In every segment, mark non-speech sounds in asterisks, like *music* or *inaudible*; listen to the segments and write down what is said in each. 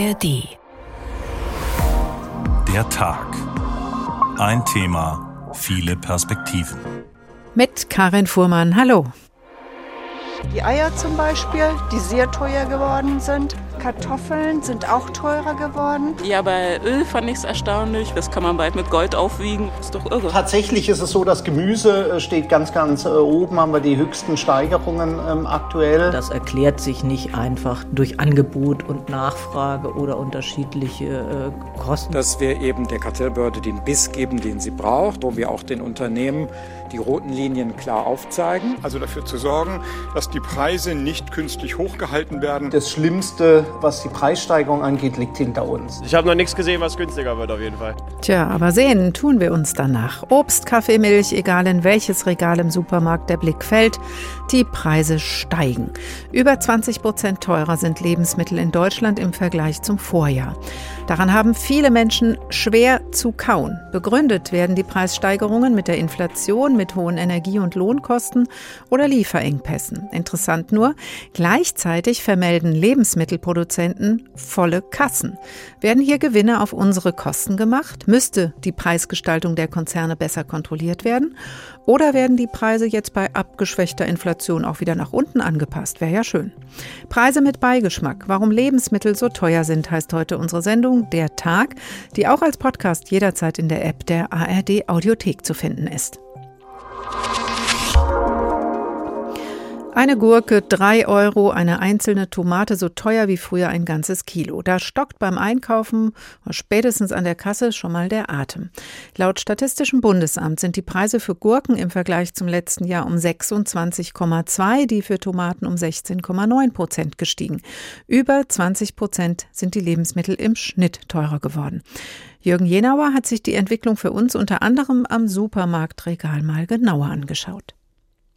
ARD. Der Tag. Ein Thema, viele Perspektiven. Mit Karin Fuhrmann. Hallo. Die Eier zum Beispiel, die sehr teuer geworden sind. Kartoffeln sind auch teurer geworden. Ja, bei Öl fand ich es erstaunlich. Das kann man bald mit Gold aufwiegen. Ist doch irre. Tatsächlich ist es so, das Gemüse äh, steht ganz, ganz äh, oben, haben wir die höchsten Steigerungen ähm, aktuell. Das erklärt sich nicht einfach durch Angebot und Nachfrage oder unterschiedliche äh, Kosten. Dass wir eben der Kartellbehörde den Biss geben, den sie braucht, wo wir auch den Unternehmen die roten Linien klar aufzeigen. Also dafür zu sorgen, dass die Preise nicht künstlich hochgehalten werden. Das Schlimmste, was die Preissteigerung angeht, liegt hinter uns. Ich habe noch nichts gesehen, was günstiger wird auf jeden Fall. Tja, aber sehen tun wir uns danach. Obst, Kaffee, Milch, egal in welches Regal im Supermarkt der Blick fällt, die Preise steigen. Über 20 Prozent teurer sind Lebensmittel in Deutschland im Vergleich zum Vorjahr. Daran haben viele Menschen schwer zu kauen. Begründet werden die Preissteigerungen mit der Inflation, mit hohen Energie- und Lohnkosten oder Lieferengpässen. Interessant nur, gleichzeitig vermelden Lebensmittelproduzenten volle Kassen. Werden hier Gewinne auf unsere Kosten gemacht? Müsste die Preisgestaltung der Konzerne besser kontrolliert werden? Oder werden die Preise jetzt bei abgeschwächter Inflation auch wieder nach unten angepasst? Wäre ja schön. Preise mit Beigeschmack. Warum Lebensmittel so teuer sind, heißt heute unsere Sendung Der Tag, die auch als Podcast jederzeit in der App der ARD Audiothek zu finden ist. Eine Gurke, drei Euro, eine einzelne Tomate so teuer wie früher ein ganzes Kilo. Da stockt beim Einkaufen spätestens an der Kasse schon mal der Atem. Laut Statistischem Bundesamt sind die Preise für Gurken im Vergleich zum letzten Jahr um 26,2, die für Tomaten um 16,9 Prozent gestiegen. Über 20 Prozent sind die Lebensmittel im Schnitt teurer geworden. Jürgen Jenauer hat sich die Entwicklung für uns unter anderem am Supermarktregal mal genauer angeschaut.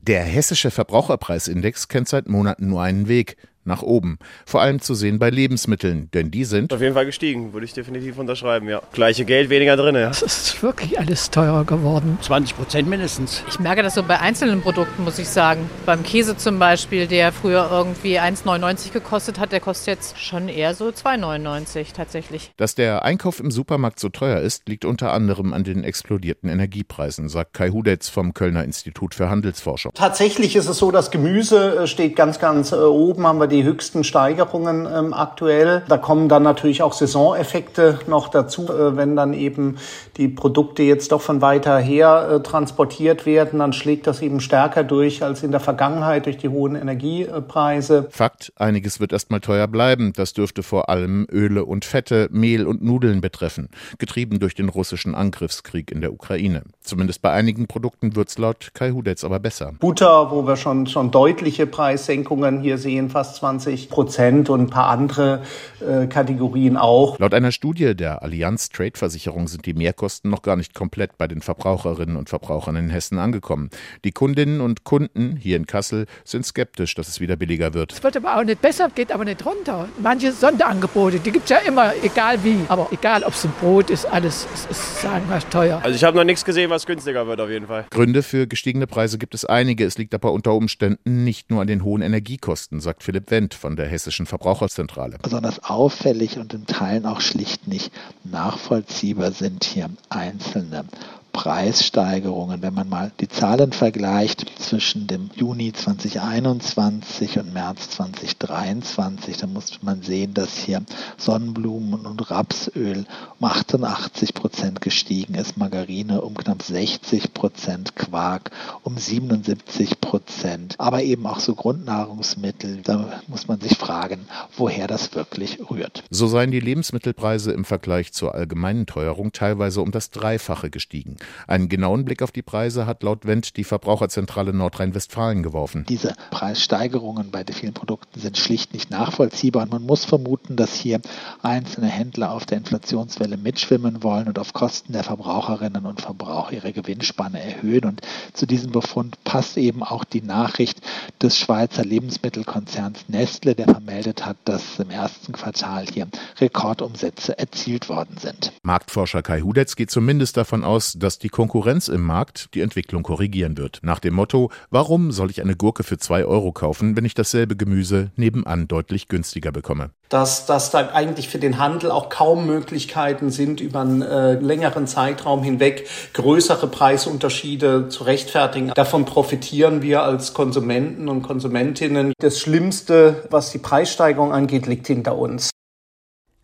Der hessische Verbraucherpreisindex kennt seit Monaten nur einen Weg nach oben. Vor allem zu sehen bei Lebensmitteln, denn die sind auf jeden Fall gestiegen, würde ich definitiv unterschreiben, ja. Gleiche Geld, weniger drin, ja. Es ist wirklich alles teurer geworden. 20 Prozent mindestens. Ich merke das so bei einzelnen Produkten, muss ich sagen. Beim Käse zum Beispiel, der früher irgendwie 1,99 gekostet hat, der kostet jetzt schon eher so 2,99 tatsächlich. Dass der Einkauf im Supermarkt so teuer ist, liegt unter anderem an den explodierten Energiepreisen, sagt Kai Hudetz vom Kölner Institut für Handelsforschung. Tatsächlich ist es so, das Gemüse äh, steht ganz, ganz äh, oben, haben wir die höchsten Steigerungen ähm, aktuell. Da kommen dann natürlich auch Saisoneffekte noch dazu, äh, wenn dann eben die Produkte jetzt doch von weiter her äh, transportiert werden, dann schlägt das eben stärker durch als in der Vergangenheit durch die hohen Energiepreise. Fakt, einiges wird erstmal teuer bleiben. Das dürfte vor allem Öle und Fette, Mehl und Nudeln betreffen, getrieben durch den russischen Angriffskrieg in der Ukraine. Zumindest bei einigen Produkten wird es laut Kai Hudetz aber besser. Butter, wo wir schon, schon deutliche Preissenkungen hier sehen, fast 20 Prozent und ein paar andere äh, Kategorien auch. Laut einer Studie der Allianz Trade Versicherung sind die Mehrkosten noch gar nicht komplett bei den Verbraucherinnen und Verbrauchern in Hessen angekommen. Die Kundinnen und Kunden hier in Kassel sind skeptisch, dass es wieder billiger wird. Es wird aber auch nicht besser, geht aber nicht runter. Manche Sonderangebote, die gibt es ja immer, egal wie. Aber egal, ob es ein Brot ist, alles ist, ist sagen wir, teuer. Also ich habe noch nichts gesehen, was günstiger wird auf jeden Fall. Gründe für gestiegene Preise gibt es einige. Es liegt aber unter Umständen nicht nur an den hohen Energiekosten, sagt Philipp Wendt von der Hessischen Verbraucherzentrale. Besonders auffällig und in Teilen auch schlicht nicht nachvollziehbar sind hier einzelne Preissteigerungen. Wenn man mal die Zahlen vergleicht zwischen dem Juni 2021 und März 2023, dann muss man sehen, dass hier Sonnenblumen und Rapsöl um 88 Prozent gestiegen ist, Margarine um knapp 60 Prozent, Quark um 77 Prozent, aber eben auch so Grundnahrungsmittel. Da muss man sich fragen, woher das wirklich rührt. So seien die Lebensmittelpreise im Vergleich zur allgemeinen Teuerung teilweise um das Dreifache gestiegen. Einen genauen Blick auf die Preise hat laut Wendt die Verbraucherzentrale Nordrhein-Westfalen geworfen. Diese Preissteigerungen bei den vielen Produkten sind schlicht nicht nachvollziehbar und man muss vermuten, dass hier einzelne Händler auf der Inflationswelle mitschwimmen wollen und auf Kosten der Verbraucherinnen und Verbraucher ihre Gewinnspanne erhöhen. Und zu diesem Befund passt eben auch die Nachricht des Schweizer Lebensmittelkonzerns Nestle, der vermeldet hat, dass im ersten Quartal hier Rekordumsätze erzielt worden sind. Marktforscher Kai Hudetz geht zumindest davon aus, dass dass die Konkurrenz im Markt die Entwicklung korrigieren wird. Nach dem Motto, warum soll ich eine Gurke für zwei Euro kaufen, wenn ich dasselbe Gemüse nebenan deutlich günstiger bekomme? Dass, dass da eigentlich für den Handel auch kaum Möglichkeiten sind, über einen äh, längeren Zeitraum hinweg größere Preisunterschiede zu rechtfertigen. Davon profitieren wir als Konsumenten und Konsumentinnen. Das Schlimmste, was die Preissteigerung angeht, liegt hinter uns.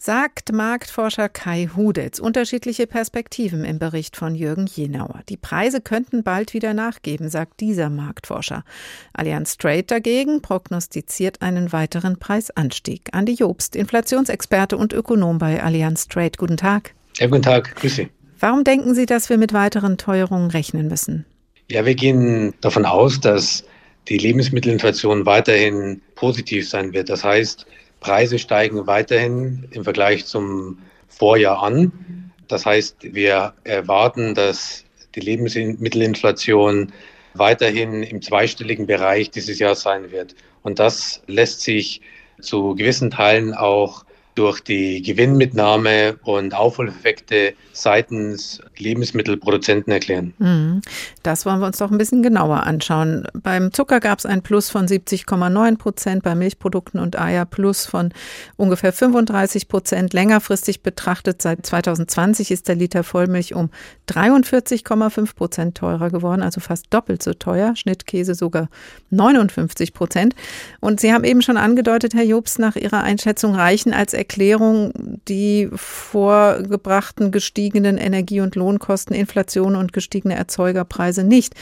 Sagt Marktforscher Kai Hudetz. Unterschiedliche Perspektiven im Bericht von Jürgen Jenauer. Die Preise könnten bald wieder nachgeben, sagt dieser Marktforscher. Allianz Trade dagegen prognostiziert einen weiteren Preisanstieg. Andi Jobst, Inflationsexperte und Ökonom bei Allianz Trade. Guten Tag. Ja, guten Tag. Grüße. Warum denken Sie, dass wir mit weiteren Teuerungen rechnen müssen? Ja, wir gehen davon aus, dass die Lebensmittelinflation weiterhin positiv sein wird. Das heißt, Preise steigen weiterhin im Vergleich zum Vorjahr an. Das heißt, wir erwarten, dass die Lebensmittelinflation weiterhin im zweistelligen Bereich dieses Jahr sein wird. Und das lässt sich zu gewissen Teilen auch durch die Gewinnmitnahme und Aufholeffekte seitens Lebensmittelproduzenten erklären. Mhm. Das wollen wir uns doch ein bisschen genauer anschauen. Beim Zucker gab es ein Plus von 70,9 Prozent, bei Milchprodukten und Eier Plus von ungefähr 35 Prozent. Längerfristig betrachtet seit 2020 ist der Liter Vollmilch um 43,5 Prozent teurer geworden, also fast doppelt so teuer. Schnittkäse sogar 59 Prozent. Und Sie haben eben schon angedeutet, Herr Jobs, nach Ihrer Einschätzung reichen als Erklärung die vorgebrachten gestiegenen Energie- und Lohnkosten, Inflation und gestiegene Erzeugerpreise nicht.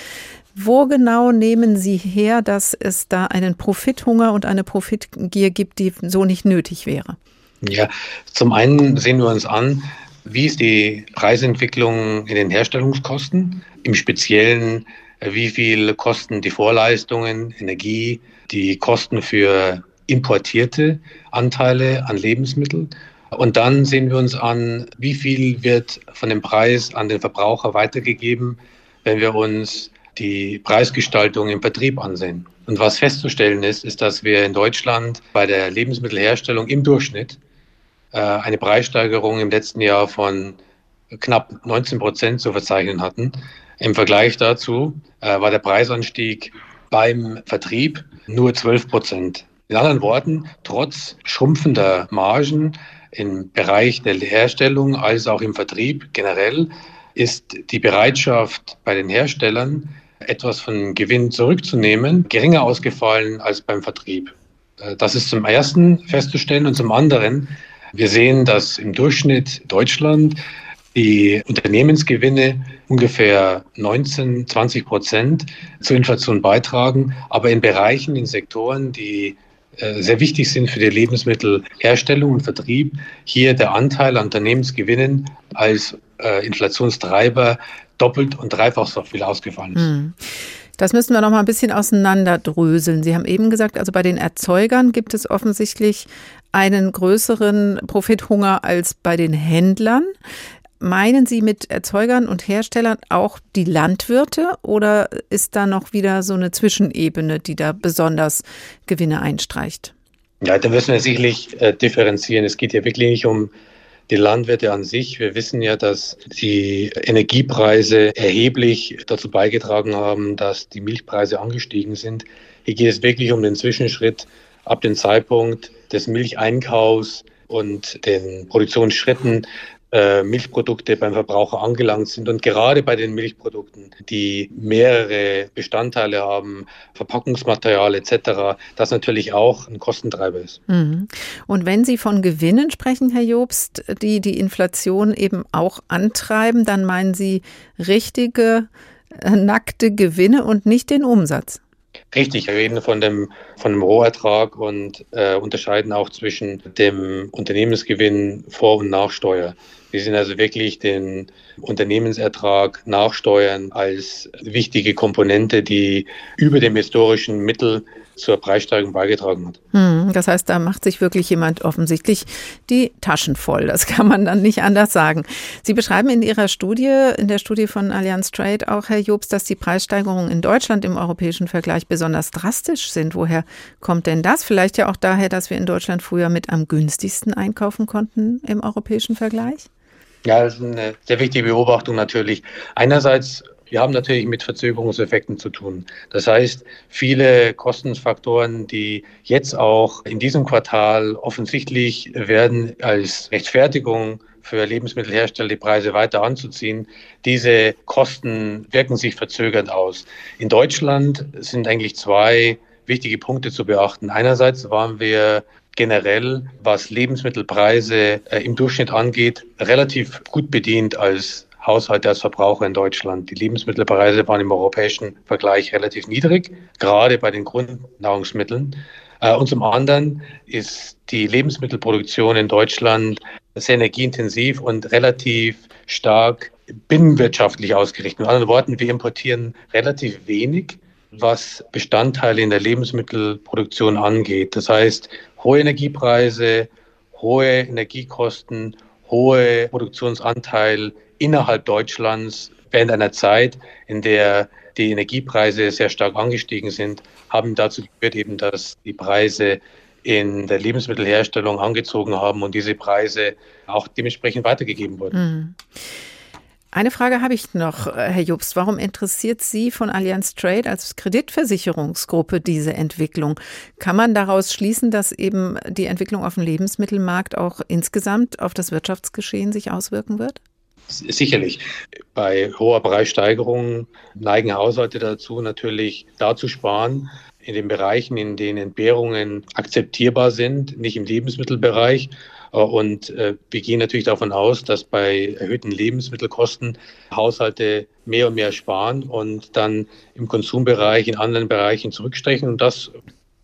Wo genau nehmen Sie her, dass es da einen Profithunger und eine Profitgier gibt, die so nicht nötig wäre? Ja, zum einen sehen wir uns an, wie ist die Preisentwicklung in den Herstellungskosten? Im Speziellen, wie viel kosten die Vorleistungen, Energie, die Kosten für importierte Anteile an Lebensmitteln. Und dann sehen wir uns an, wie viel wird von dem Preis an den Verbraucher weitergegeben, wenn wir uns die Preisgestaltung im Vertrieb ansehen. Und was festzustellen ist, ist, dass wir in Deutschland bei der Lebensmittelherstellung im Durchschnitt äh, eine Preissteigerung im letzten Jahr von knapp 19 Prozent zu verzeichnen hatten. Im Vergleich dazu äh, war der Preisanstieg beim Vertrieb nur 12 Prozent. In anderen Worten, trotz schrumpfender Margen im Bereich der Herstellung als auch im Vertrieb generell ist die Bereitschaft bei den Herstellern, etwas von Gewinn zurückzunehmen, geringer ausgefallen als beim Vertrieb. Äh, das ist zum ersten festzustellen und zum anderen, wir sehen, dass im Durchschnitt Deutschland die Unternehmensgewinne ungefähr 19, 20 Prozent zur Inflation beitragen, aber in Bereichen, in Sektoren, die sehr wichtig sind für die Lebensmittelherstellung und Vertrieb, hier der Anteil an Unternehmensgewinnen als äh, Inflationstreiber doppelt und dreifach so viel ausgefallen ist. Hm. Das müssen wir noch mal ein bisschen auseinanderdröseln. Sie haben eben gesagt, also bei den Erzeugern gibt es offensichtlich einen größeren Profithunger als bei den Händlern. Meinen Sie mit Erzeugern und Herstellern auch die Landwirte oder ist da noch wieder so eine Zwischenebene, die da besonders Gewinne einstreicht? Ja, da müssen wir sicherlich äh, differenzieren. Es geht ja wirklich nicht um die Landwirte an sich. Wir wissen ja, dass die Energiepreise erheblich dazu beigetragen haben, dass die Milchpreise angestiegen sind. Hier geht es wirklich um den Zwischenschritt ab dem Zeitpunkt des Milcheinkaufs und den Produktionsschritten äh, Milchprodukte beim Verbraucher angelangt sind. Und gerade bei den Milchprodukten, die mehrere Bestandteile haben, Verpackungsmaterial etc., das natürlich auch ein Kostentreiber ist. Mhm. Und wenn Sie von Gewinnen sprechen, Herr Jobst, die die Inflation eben auch antreiben, dann meinen Sie richtige, äh, nackte Gewinne und nicht den Umsatz? Richtig, wir reden von dem, von dem Rohertrag und äh, unterscheiden auch zwischen dem Unternehmensgewinn vor und nach Steuer. Wir sind also wirklich den Unternehmensertrag nachsteuern als wichtige Komponente, die über dem historischen Mittel zur Preissteigerung beigetragen hat. Hm, das heißt, da macht sich wirklich jemand offensichtlich die Taschen voll. Das kann man dann nicht anders sagen. Sie beschreiben in Ihrer Studie, in der Studie von Allianz Trade auch, Herr Jobs, dass die Preissteigerungen in Deutschland im europäischen Vergleich besonders drastisch sind. Woher kommt denn das? Vielleicht ja auch daher, dass wir in Deutschland früher mit am günstigsten einkaufen konnten im europäischen Vergleich? Ja, das ist eine sehr wichtige Beobachtung natürlich. Einerseits wir haben natürlich mit Verzögerungseffekten zu tun. Das heißt, viele Kostenfaktoren, die jetzt auch in diesem Quartal offensichtlich werden als Rechtfertigung für Lebensmittelhersteller die Preise weiter anzuziehen. Diese Kosten wirken sich verzögert aus. In Deutschland sind eigentlich zwei wichtige Punkte zu beachten. Einerseits waren wir generell, was Lebensmittelpreise äh, im Durchschnitt angeht, relativ gut bedient als Haushalte als Verbraucher in Deutschland. Die Lebensmittelpreise waren im europäischen Vergleich relativ niedrig, gerade bei den Grundnahrungsmitteln. Äh, und zum anderen ist die Lebensmittelproduktion in Deutschland sehr energieintensiv und relativ stark binnenwirtschaftlich ausgerichtet. Mit anderen Worten, wir importieren relativ wenig, was Bestandteile in der Lebensmittelproduktion angeht. Das heißt, hohe Energiepreise, hohe Energiekosten, hohe Produktionsanteil innerhalb Deutschlands während einer Zeit, in der die Energiepreise sehr stark angestiegen sind, haben dazu geführt, eben, dass die Preise in der Lebensmittelherstellung angezogen haben und diese Preise auch dementsprechend weitergegeben wurden. Mhm. Eine Frage habe ich noch, äh, Herr Jobst. Warum interessiert Sie von Allianz Trade als Kreditversicherungsgruppe diese Entwicklung? Kann man daraus schließen, dass eben die Entwicklung auf dem Lebensmittelmarkt auch insgesamt auf das Wirtschaftsgeschehen sich auswirken wird? Sicherlich. Bei hoher Preissteigerung neigen Haushalte dazu, natürlich da zu sparen, in den Bereichen, in denen Entbehrungen akzeptierbar sind, nicht im Lebensmittelbereich. Und äh, wir gehen natürlich davon aus, dass bei erhöhten Lebensmittelkosten Haushalte mehr und mehr sparen und dann im Konsumbereich, in anderen Bereichen zurückstechen. Und das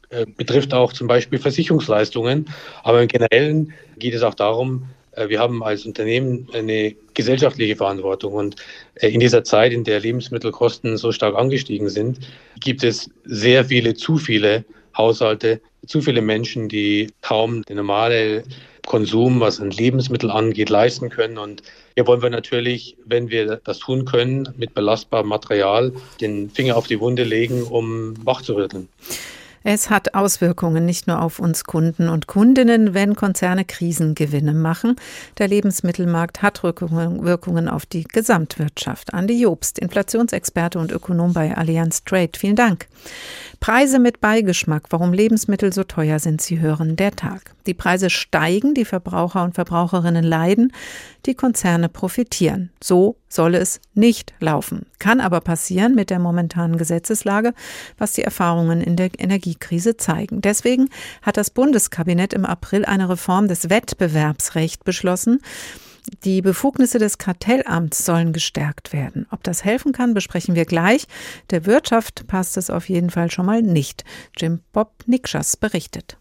äh, betrifft auch zum Beispiel Versicherungsleistungen. Aber im Generellen geht es auch darum, äh, wir haben als Unternehmen eine gesellschaftliche Verantwortung. Und äh, in dieser Zeit, in der Lebensmittelkosten so stark angestiegen sind, gibt es sehr viele, zu viele Haushalte, zu viele Menschen, die kaum den normalen Konsum, was an Lebensmitteln angeht, leisten können. Und hier wollen wir natürlich, wenn wir das tun können, mit belastbarem Material den Finger auf die Wunde legen, um wachzurütteln. Es hat Auswirkungen nicht nur auf uns Kunden und Kundinnen, wenn Konzerne Krisengewinne machen. Der Lebensmittelmarkt hat Wirkungen auf die Gesamtwirtschaft. Andi Jobst, Inflationsexperte und Ökonom bei Allianz Trade. Vielen Dank. Preise mit Beigeschmack, warum Lebensmittel so teuer sind, Sie hören der Tag. Die Preise steigen, die Verbraucher und Verbraucherinnen leiden, die Konzerne profitieren. So soll es nicht laufen. Kann aber passieren mit der momentanen Gesetzeslage, was die Erfahrungen in der Energiekrise zeigen. Deswegen hat das Bundeskabinett im April eine Reform des Wettbewerbsrechts beschlossen. Die Befugnisse des Kartellamts sollen gestärkt werden. Ob das helfen kann, besprechen wir gleich. Der Wirtschaft passt es auf jeden Fall schon mal nicht. Jim Bob Nikschas berichtet.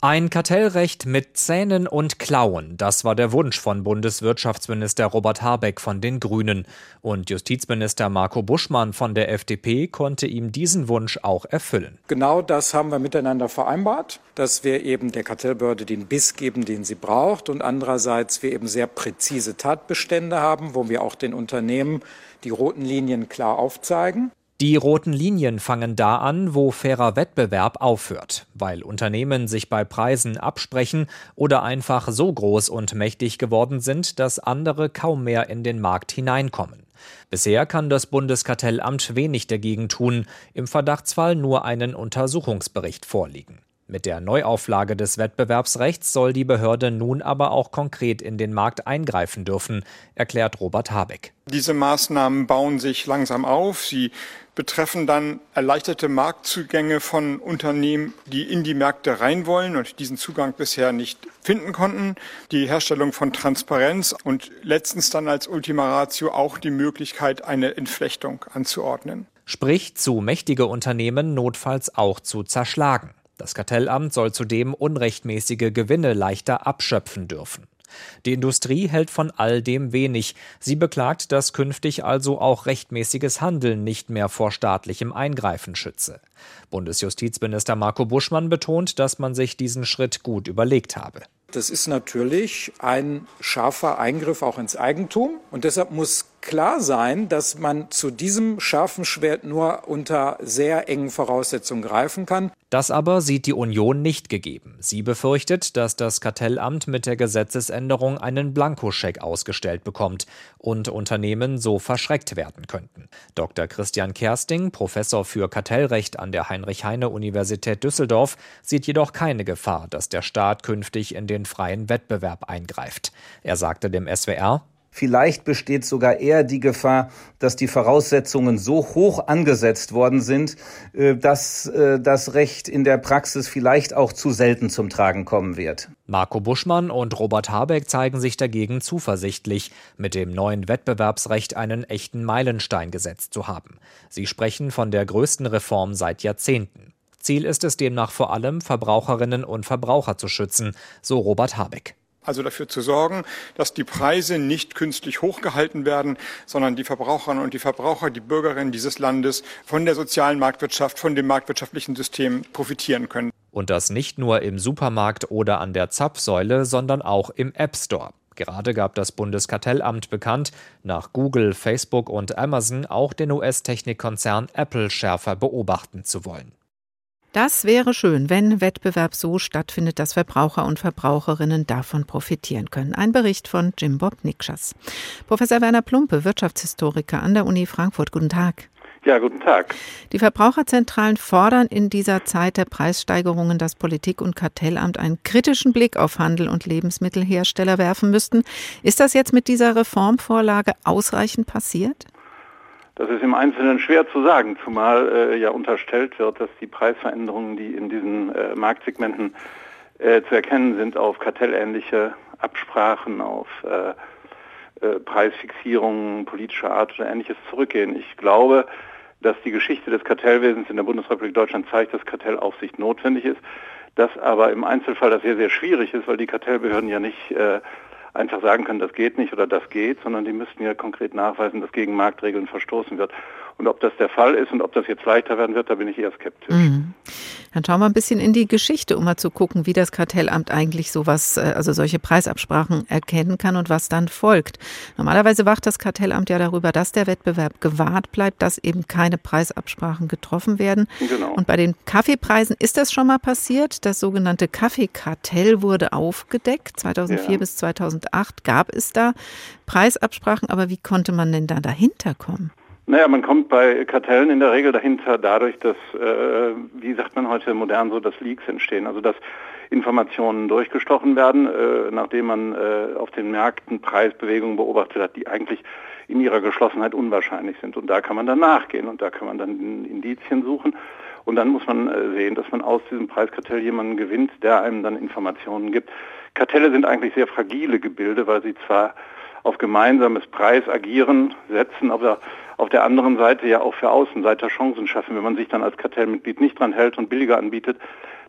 Ein Kartellrecht mit Zähnen und Klauen, das war der Wunsch von Bundeswirtschaftsminister Robert Habeck von den Grünen. Und Justizminister Marco Buschmann von der FDP konnte ihm diesen Wunsch auch erfüllen. Genau das haben wir miteinander vereinbart, dass wir eben der Kartellbehörde den Biss geben, den sie braucht und andererseits wir eben sehr präzise Tatbestände haben, wo wir auch den Unternehmen die roten Linien klar aufzeigen. Die roten Linien fangen da an, wo fairer Wettbewerb aufhört, weil Unternehmen sich bei Preisen absprechen oder einfach so groß und mächtig geworden sind, dass andere kaum mehr in den Markt hineinkommen. Bisher kann das Bundeskartellamt wenig dagegen tun, im Verdachtsfall nur einen Untersuchungsbericht vorliegen. Mit der Neuauflage des Wettbewerbsrechts soll die Behörde nun aber auch konkret in den Markt eingreifen dürfen, erklärt Robert Habeck. Diese Maßnahmen bauen sich langsam auf. Sie betreffen dann erleichterte Marktzugänge von Unternehmen, die in die Märkte rein wollen und diesen Zugang bisher nicht finden konnten. Die Herstellung von Transparenz und letztens dann als Ultima Ratio auch die Möglichkeit, eine Entflechtung anzuordnen. Sprich, zu mächtige Unternehmen notfalls auch zu zerschlagen. Das Kartellamt soll zudem unrechtmäßige Gewinne leichter abschöpfen dürfen. Die Industrie hält von all dem wenig. Sie beklagt, dass künftig also auch rechtmäßiges Handeln nicht mehr vor staatlichem Eingreifen schütze. Bundesjustizminister Marco Buschmann betont, dass man sich diesen Schritt gut überlegt habe. Das ist natürlich ein scharfer Eingriff auch ins Eigentum und deshalb muss klar sein, dass man zu diesem scharfen Schwert nur unter sehr engen Voraussetzungen greifen kann. Das aber sieht die Union nicht gegeben. Sie befürchtet, dass das Kartellamt mit der Gesetzesänderung einen Blankoscheck ausgestellt bekommt und Unternehmen so verschreckt werden könnten. Dr. Christian Kersting, Professor für Kartellrecht an der Heinrich-Heine-Universität Düsseldorf, sieht jedoch keine Gefahr, dass der Staat künftig in den freien Wettbewerb eingreift. Er sagte dem SWR, Vielleicht besteht sogar eher die Gefahr, dass die Voraussetzungen so hoch angesetzt worden sind, äh, dass äh, das Recht in der Praxis vielleicht auch zu selten zum Tragen kommen wird. Marco Buschmann und Robert Habeck zeigen sich dagegen zuversichtlich, mit dem neuen Wettbewerbsrecht einen echten Meilenstein gesetzt zu haben. Sie sprechen von der größten Reform seit Jahrzehnten. Ziel ist es demnach vor allem, Verbraucherinnen und Verbraucher zu schützen, so Robert Habeck also dafür zu sorgen, dass die Preise nicht künstlich hochgehalten werden, sondern die Verbraucherinnen und die Verbraucher, die Bürgerinnen dieses Landes von der sozialen Marktwirtschaft, von dem marktwirtschaftlichen System profitieren können. Und das nicht nur im Supermarkt oder an der Zapfsäule, sondern auch im App Store. Gerade gab das Bundeskartellamt bekannt, nach Google, Facebook und Amazon auch den US-Technikkonzern Apple schärfer beobachten zu wollen. Das wäre schön, wenn Wettbewerb so stattfindet, dass Verbraucher und Verbraucherinnen davon profitieren können. Ein Bericht von Jim Bob Nikschas. Professor Werner Plumpe, Wirtschaftshistoriker an der Uni Frankfurt. Guten Tag. Ja, guten Tag. Die Verbraucherzentralen fordern in dieser Zeit der Preissteigerungen, dass Politik und Kartellamt einen kritischen Blick auf Handel und Lebensmittelhersteller werfen müssten. Ist das jetzt mit dieser Reformvorlage ausreichend passiert? Das ist im Einzelnen schwer zu sagen, zumal äh, ja unterstellt wird, dass die Preisveränderungen, die in diesen äh, Marktsegmenten äh, zu erkennen sind, auf kartellähnliche Absprachen, auf äh, äh, Preisfixierungen politischer Art oder ähnliches zurückgehen. Ich glaube, dass die Geschichte des Kartellwesens in der Bundesrepublik Deutschland zeigt, dass Kartellaufsicht notwendig ist, dass aber im Einzelfall das sehr, sehr schwierig ist, weil die Kartellbehörden ja nicht äh, einfach sagen können, das geht nicht oder das geht, sondern die müssten ja konkret nachweisen, dass gegen Marktregeln verstoßen wird. Und ob das der Fall ist und ob das jetzt leichter werden wird, da bin ich eher skeptisch. Mhm. Dann schauen wir ein bisschen in die Geschichte, um mal zu gucken, wie das Kartellamt eigentlich sowas, äh, also solche Preisabsprachen erkennen kann und was dann folgt. Normalerweise wacht das Kartellamt ja darüber, dass der Wettbewerb gewahrt bleibt, dass eben keine Preisabsprachen getroffen werden. Genau. Und bei den Kaffeepreisen ist das schon mal passiert. Das sogenannte Kaffeekartell wurde aufgedeckt. 2004 ja. bis 2008 gab es da Preisabsprachen, aber wie konnte man denn da dahinter kommen? Naja, man kommt bei Kartellen in der Regel dahinter dadurch, dass, äh, wie sagt man heute modern so, dass Leaks entstehen. Also dass Informationen durchgestochen werden, äh, nachdem man äh, auf den Märkten Preisbewegungen beobachtet hat, die eigentlich in ihrer Geschlossenheit unwahrscheinlich sind. Und da kann man dann nachgehen und da kann man dann Indizien suchen. Und dann muss man äh, sehen, dass man aus diesem Preiskartell jemanden gewinnt, der einem dann Informationen gibt. Kartelle sind eigentlich sehr fragile Gebilde, weil sie zwar auf gemeinsames Preisagieren setzen, aber auf der anderen Seite ja auch für Außenseiter Chancen schaffen. Wenn man sich dann als Kartellmitglied nicht dran hält und billiger anbietet,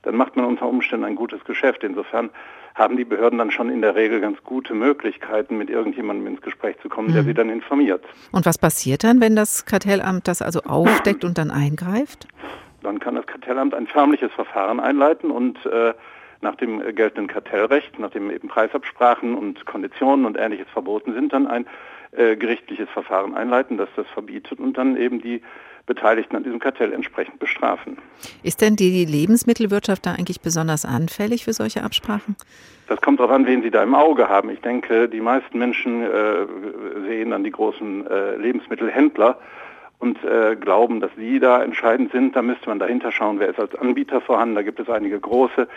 dann macht man unter Umständen ein gutes Geschäft. Insofern haben die Behörden dann schon in der Regel ganz gute Möglichkeiten, mit irgendjemandem ins Gespräch zu kommen, der mhm. sie dann informiert. Und was passiert dann, wenn das Kartellamt das also aufdeckt und dann eingreift? Dann kann das Kartellamt ein förmliches Verfahren einleiten und äh, nach dem geltenden Kartellrecht, nachdem eben Preisabsprachen und Konditionen und ähnliches verboten sind, dann ein äh, gerichtliches Verfahren einleiten, das das verbietet und dann eben die Beteiligten an diesem Kartell entsprechend bestrafen. Ist denn die Lebensmittelwirtschaft da eigentlich besonders anfällig für solche Absprachen? Das kommt darauf an, wen Sie da im Auge haben. Ich denke, die meisten Menschen äh, sehen dann die großen äh, Lebensmittelhändler und äh, glauben, dass sie da entscheidend sind. Da müsste man dahinter schauen, wer ist als Anbieter vorhanden. Da gibt es einige große.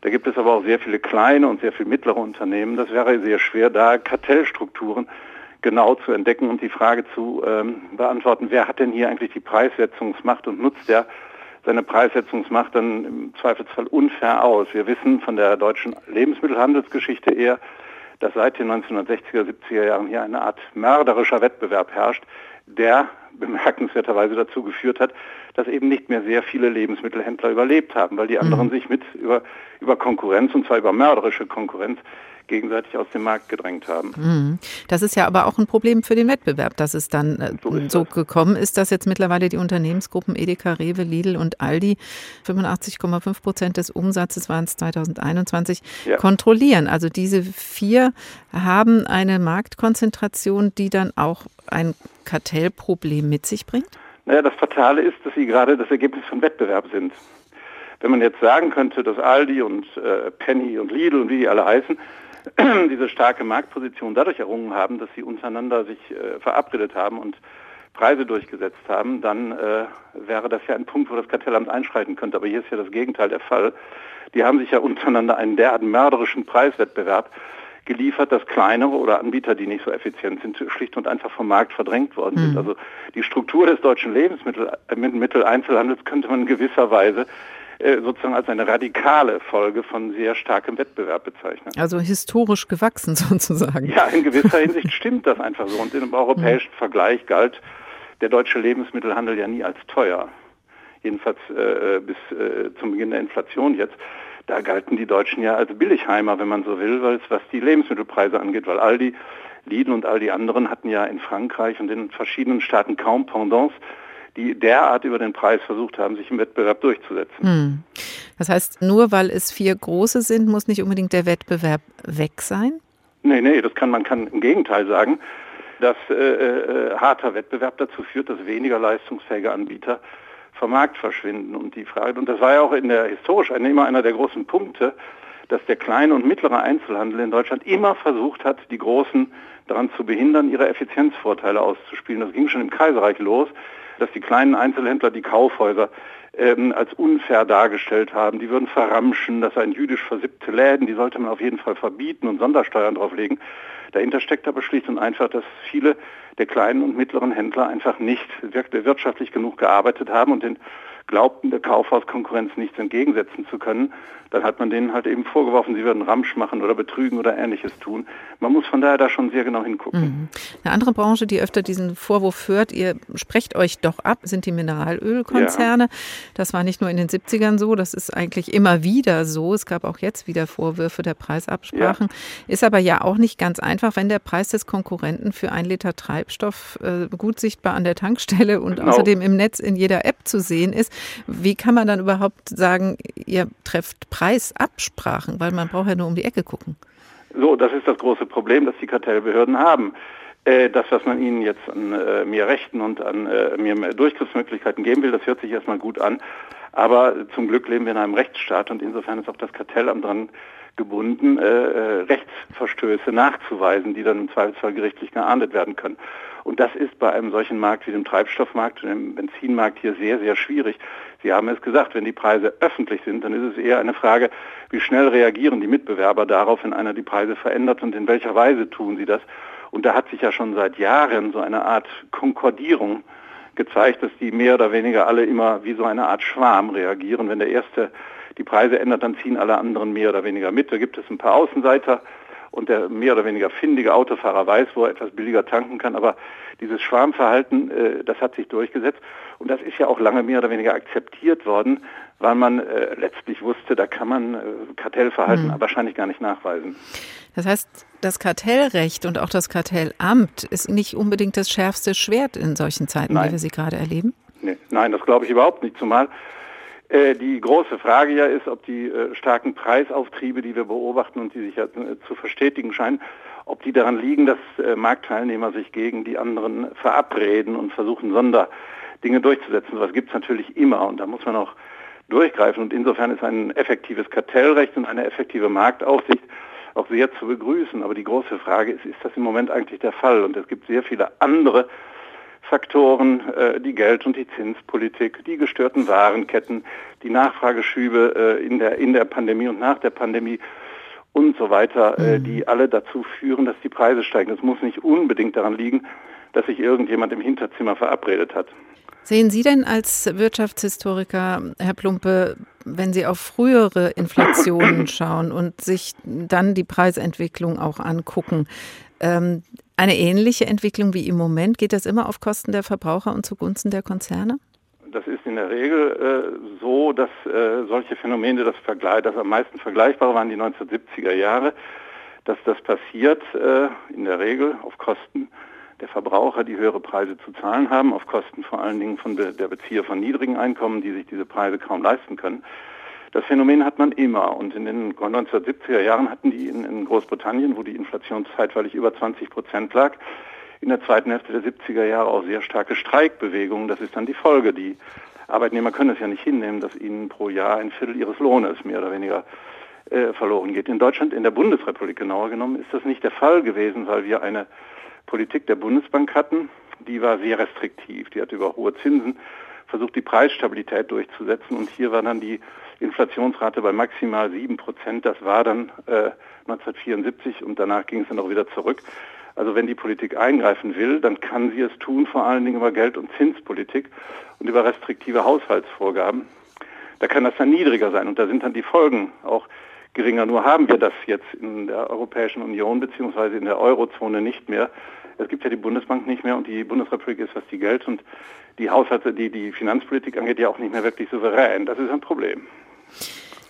Da gibt es aber auch sehr viele kleine und sehr viele mittlere Unternehmen. Das wäre sehr schwer, da Kartellstrukturen genau zu entdecken und die Frage zu ähm, beantworten, wer hat denn hier eigentlich die Preissetzungsmacht und nutzt der seine Preissetzungsmacht dann im Zweifelsfall unfair aus. Wir wissen von der deutschen Lebensmittelhandelsgeschichte eher, dass seit den 1960er, 70er Jahren hier eine Art mörderischer Wettbewerb herrscht, der bemerkenswerterweise dazu geführt hat, dass eben nicht mehr sehr viele Lebensmittelhändler überlebt haben, weil die anderen mhm. sich mit über, über Konkurrenz, und zwar über mörderische Konkurrenz, gegenseitig aus dem Markt gedrängt haben. Mhm. Das ist ja aber auch ein Problem für den Wettbewerb, dass es dann äh, so, so gekommen ist, dass jetzt mittlerweile die Unternehmensgruppen Edeka, Rewe, Lidl und Aldi 85,5 Prozent des Umsatzes waren es 2021 ja. kontrollieren. Also diese vier haben eine Marktkonzentration, die dann auch ein Kartellproblem mit sich bringt? Naja, das Fatale ist, dass sie gerade das Ergebnis von Wettbewerb sind. Wenn man jetzt sagen könnte, dass Aldi und äh, Penny und Lidl und wie die alle heißen, *clears throat* diese starke Marktposition dadurch errungen haben, dass sie untereinander sich äh, verabredet haben und Preise durchgesetzt haben, dann äh, wäre das ja ein Punkt, wo das Kartellamt einschreiten könnte. Aber hier ist ja das Gegenteil der Fall. Die haben sich ja untereinander einen derart mörderischen Preiswettbewerb geliefert, dass kleinere oder Anbieter, die nicht so effizient sind, schlicht und einfach vom Markt verdrängt worden sind. Mhm. Also die Struktur des deutschen Lebensmitteleinzelhandels könnte man in gewisser Weise äh, sozusagen als eine radikale Folge von sehr starkem Wettbewerb bezeichnen. Also historisch gewachsen *laughs* sozusagen. Ja, in gewisser Hinsicht *laughs* stimmt das einfach so. Und im europäischen mhm. Vergleich galt der deutsche Lebensmittelhandel ja nie als teuer. Jedenfalls äh, bis äh, zum Beginn der Inflation jetzt. Da galten die Deutschen ja als Billigheimer, wenn man so will, weil es was die Lebensmittelpreise angeht, weil Aldi, Lidl und all die anderen hatten ja in Frankreich und in verschiedenen Staaten kaum Pendants die derart über den Preis versucht haben, sich im Wettbewerb durchzusetzen. Hm. Das heißt, nur weil es vier große sind, muss nicht unbedingt der Wettbewerb weg sein? Nee, nee, das kann man kann im Gegenteil sagen, dass äh, äh, harter Wettbewerb dazu führt, dass weniger leistungsfähige Anbieter vom Markt verschwinden. Und die Frage, und das war ja auch in der historisch immer einer der großen Punkte, dass der kleine und mittlere Einzelhandel in Deutschland immer versucht hat, die Großen daran zu behindern, ihre Effizienzvorteile auszuspielen. Das ging schon im Kaiserreich los dass die kleinen Einzelhändler die Kaufhäuser ähm, als unfair dargestellt haben. Die würden verramschen, das seien jüdisch versippte Läden, die sollte man auf jeden Fall verbieten und Sondersteuern drauflegen. Dahinter steckt aber schlicht und einfach, dass viele der kleinen und mittleren Händler einfach nicht wirtschaftlich genug gearbeitet haben und den glaubten, der Kaufhauskonkurrenz nichts entgegensetzen zu können, dann hat man denen halt eben vorgeworfen, sie würden Ramsch machen oder betrügen oder ähnliches tun. Man muss von daher da schon sehr genau hingucken. Mhm. Eine andere Branche, die öfter diesen Vorwurf hört, ihr sprecht euch doch ab, sind die Mineralölkonzerne. Ja. Das war nicht nur in den 70ern so, das ist eigentlich immer wieder so. Es gab auch jetzt wieder Vorwürfe der Preisabsprachen. Ja. Ist aber ja auch nicht ganz einfach, wenn der Preis des Konkurrenten für ein Liter Treibstoff äh, gut sichtbar an der Tankstelle und genau. außerdem im Netz in jeder App zu sehen ist. Wie kann man dann überhaupt sagen, ihr trefft Preisabsprachen? Weil man braucht ja nur um die Ecke gucken. So, das ist das große Problem, das die Kartellbehörden haben. Äh, das, was man ihnen jetzt an äh, mehr Rechten und an äh, mehr Durchgriffsmöglichkeiten geben will, das hört sich erstmal gut an. Aber zum Glück leben wir in einem Rechtsstaat und insofern ist auch das Kartellamt dran gebunden, äh, Rechtsverstöße nachzuweisen, die dann im Zweifelsfall gerichtlich geahndet werden können. Und das ist bei einem solchen Markt wie dem Treibstoffmarkt und dem Benzinmarkt hier sehr, sehr schwierig. Sie haben es gesagt, wenn die Preise öffentlich sind, dann ist es eher eine Frage, wie schnell reagieren die Mitbewerber darauf, wenn einer die Preise verändert und in welcher Weise tun sie das. Und da hat sich ja schon seit Jahren so eine Art Konkordierung gezeigt, dass die mehr oder weniger alle immer wie so eine Art Schwarm reagieren. Wenn der erste die Preise ändert, dann ziehen alle anderen mehr oder weniger mit. Da gibt es ein paar Außenseiter, und der mehr oder weniger findige Autofahrer weiß, wo er etwas billiger tanken kann. Aber dieses Schwarmverhalten, äh, das hat sich durchgesetzt. Und das ist ja auch lange mehr oder weniger akzeptiert worden, weil man äh, letztlich wusste, da kann man äh, Kartellverhalten hm. wahrscheinlich gar nicht nachweisen. Das heißt, das Kartellrecht und auch das Kartellamt ist nicht unbedingt das schärfste Schwert in solchen Zeiten, Nein. wie wir sie gerade erleben? Nee. Nein, das glaube ich überhaupt nicht. Zumal die große Frage ja ist, ob die äh, starken Preisauftriebe, die wir beobachten und die sich ja äh, zu verstetigen scheinen, ob die daran liegen, dass Marktteilnehmer sich gegen die anderen verabreden und versuchen, Sonderdinge durchzusetzen. So was gibt es natürlich immer und da muss man auch durchgreifen. Und insofern ist ein effektives Kartellrecht und eine effektive Marktaufsicht auch sehr zu begrüßen. Aber die große Frage ist, ist das im Moment eigentlich der Fall? Und es gibt sehr viele andere Faktoren, äh, die Geld- und die Zinspolitik, die gestörten Warenketten, die Nachfrageschübe äh, in, der, in der Pandemie und nach der Pandemie und so weiter, äh, mhm. die alle dazu führen, dass die Preise steigen. Es muss nicht unbedingt daran liegen, dass sich irgendjemand im Hinterzimmer verabredet hat. Sehen Sie denn als Wirtschaftshistoriker, Herr Plumpe, wenn Sie auf frühere Inflationen *clears throat* schauen und sich dann die Preisentwicklung auch angucken, ähm, eine ähnliche Entwicklung wie im Moment, geht das immer auf Kosten der Verbraucher und zugunsten der Konzerne? das ist in der Regel äh, so, dass äh, solche Phänomene, das, das am meisten vergleichbare waren die 1970er Jahre, dass das passiert äh, in der Regel auf Kosten der Verbraucher, die höhere Preise zu zahlen haben, auf Kosten vor allen Dingen von der Bezieher von niedrigen Einkommen, die sich diese Preise kaum leisten können. Das Phänomen hat man immer und in den 1970er Jahren hatten die in, in Großbritannien, wo die Inflation zeitweilig über 20 Prozent lag, in der zweiten Hälfte der 70er Jahre auch sehr starke Streikbewegungen. Das ist dann die Folge. Die Arbeitnehmer können es ja nicht hinnehmen, dass ihnen pro Jahr ein Viertel ihres Lohnes mehr oder weniger äh, verloren geht. In Deutschland, in der Bundesrepublik genauer genommen, ist das nicht der Fall gewesen, weil wir eine Politik der Bundesbank hatten, die war sehr restriktiv. Die hat über hohe Zinsen versucht, die Preisstabilität durchzusetzen. Und hier war dann die Inflationsrate bei maximal sieben Prozent. Das war dann äh, 1974 und danach ging es dann auch wieder zurück. Also wenn die Politik eingreifen will, dann kann sie es tun, vor allen Dingen über Geld- und Zinspolitik und über restriktive Haushaltsvorgaben. Da kann das dann niedriger sein und da sind dann die Folgen auch geringer. Nur haben wir das jetzt in der Europäischen Union beziehungsweise in der Eurozone nicht mehr. Es gibt ja die Bundesbank nicht mehr und die Bundesrepublik ist, was die Geld- und die Haushalts-, die, die Finanzpolitik angeht, ja auch nicht mehr wirklich souverän. Das ist ein Problem.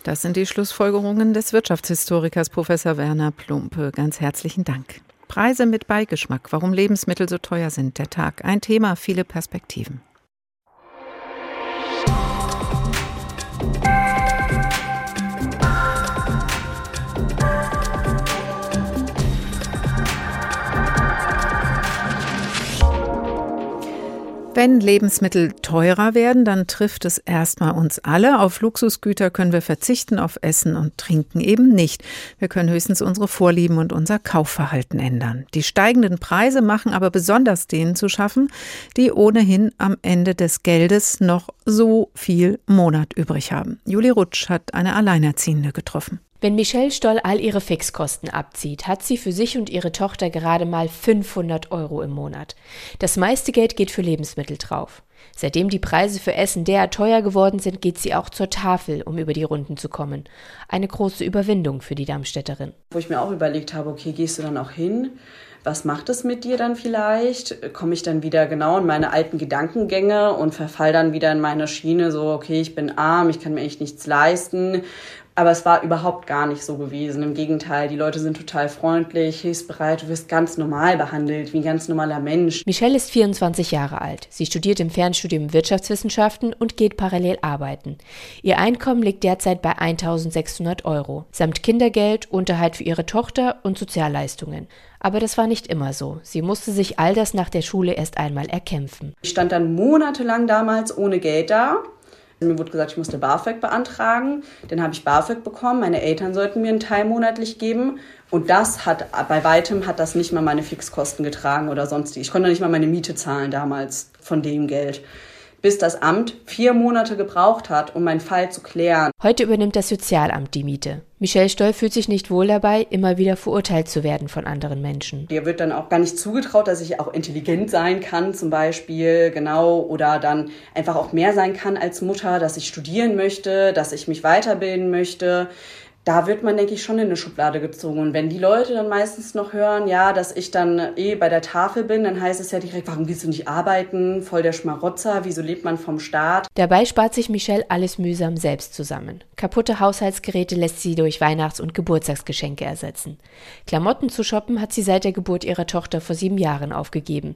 Das sind die Schlussfolgerungen des Wirtschaftshistorikers Professor Werner Plumpe. Ganz herzlichen Dank. Preise mit Beigeschmack, warum Lebensmittel so teuer sind. Der Tag, ein Thema, viele Perspektiven. Wenn Lebensmittel teurer werden, dann trifft es erstmal uns alle. Auf Luxusgüter können wir verzichten, auf Essen und Trinken eben nicht. Wir können höchstens unsere Vorlieben und unser Kaufverhalten ändern. Die steigenden Preise machen aber besonders denen zu schaffen, die ohnehin am Ende des Geldes noch so viel Monat übrig haben. Julie Rutsch hat eine Alleinerziehende getroffen. Wenn Michelle Stoll all ihre Fixkosten abzieht, hat sie für sich und ihre Tochter gerade mal 500 Euro im Monat. Das meiste Geld geht für Lebensmittel drauf. Seitdem die Preise für Essen derart teuer geworden sind, geht sie auch zur Tafel, um über die Runden zu kommen. Eine große Überwindung für die Darmstädterin. Wo ich mir auch überlegt habe, okay, gehst du dann auch hin? Was macht es mit dir dann vielleicht? Komme ich dann wieder genau in meine alten Gedankengänge und verfall dann wieder in meine Schiene, so, okay, ich bin arm, ich kann mir echt nichts leisten. Aber es war überhaupt gar nicht so gewesen. Im Gegenteil, die Leute sind total freundlich, hilfsbereit, du wirst ganz normal behandelt, wie ein ganz normaler Mensch. Michelle ist 24 Jahre alt. Sie studiert im Fernstudium Wirtschaftswissenschaften und geht parallel arbeiten. Ihr Einkommen liegt derzeit bei 1600 Euro, samt Kindergeld, Unterhalt für ihre Tochter und Sozialleistungen. Aber das war nicht immer so. Sie musste sich all das nach der Schule erst einmal erkämpfen. Ich stand dann monatelang damals ohne Geld da mir wurde gesagt, ich musste BAföG beantragen. Dann habe ich BAföG bekommen. Meine Eltern sollten mir einen Teil monatlich geben. Und das hat, bei weitem hat das nicht mal meine Fixkosten getragen oder sonst. Ich konnte nicht mal meine Miete zahlen damals von dem Geld bis das Amt vier Monate gebraucht hat, um meinen Fall zu klären. Heute übernimmt das Sozialamt die Miete. Michelle Stoll fühlt sich nicht wohl dabei, immer wieder verurteilt zu werden von anderen Menschen. Dir wird dann auch gar nicht zugetraut, dass ich auch intelligent sein kann, zum Beispiel, genau, oder dann einfach auch mehr sein kann als Mutter, dass ich studieren möchte, dass ich mich weiterbilden möchte da wird man, denke ich, schon in eine Schublade gezogen. Und wenn die Leute dann meistens noch hören, ja, dass ich dann eh bei der Tafel bin, dann heißt es ja direkt, warum gehst du nicht arbeiten? Voll der Schmarotzer, wieso lebt man vom Staat? Dabei spart sich Michelle alles mühsam selbst zusammen. Kaputte Haushaltsgeräte lässt sie durch Weihnachts- und Geburtstagsgeschenke ersetzen. Klamotten zu shoppen hat sie seit der Geburt ihrer Tochter vor sieben Jahren aufgegeben.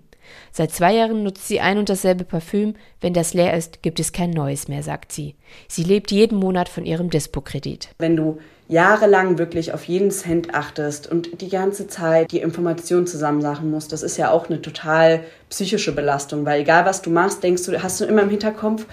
Seit zwei Jahren nutzt sie ein und dasselbe Parfüm. Wenn das leer ist, gibt es kein neues mehr, sagt sie. Sie lebt jeden Monat von ihrem Dispo-Kredit. Wenn du jahrelang wirklich auf jeden Cent achtest und die ganze Zeit die Informationen zusammensachen musst, das ist ja auch eine total psychische Belastung, weil egal was du machst, denkst du, hast du immer im Hinterkopf,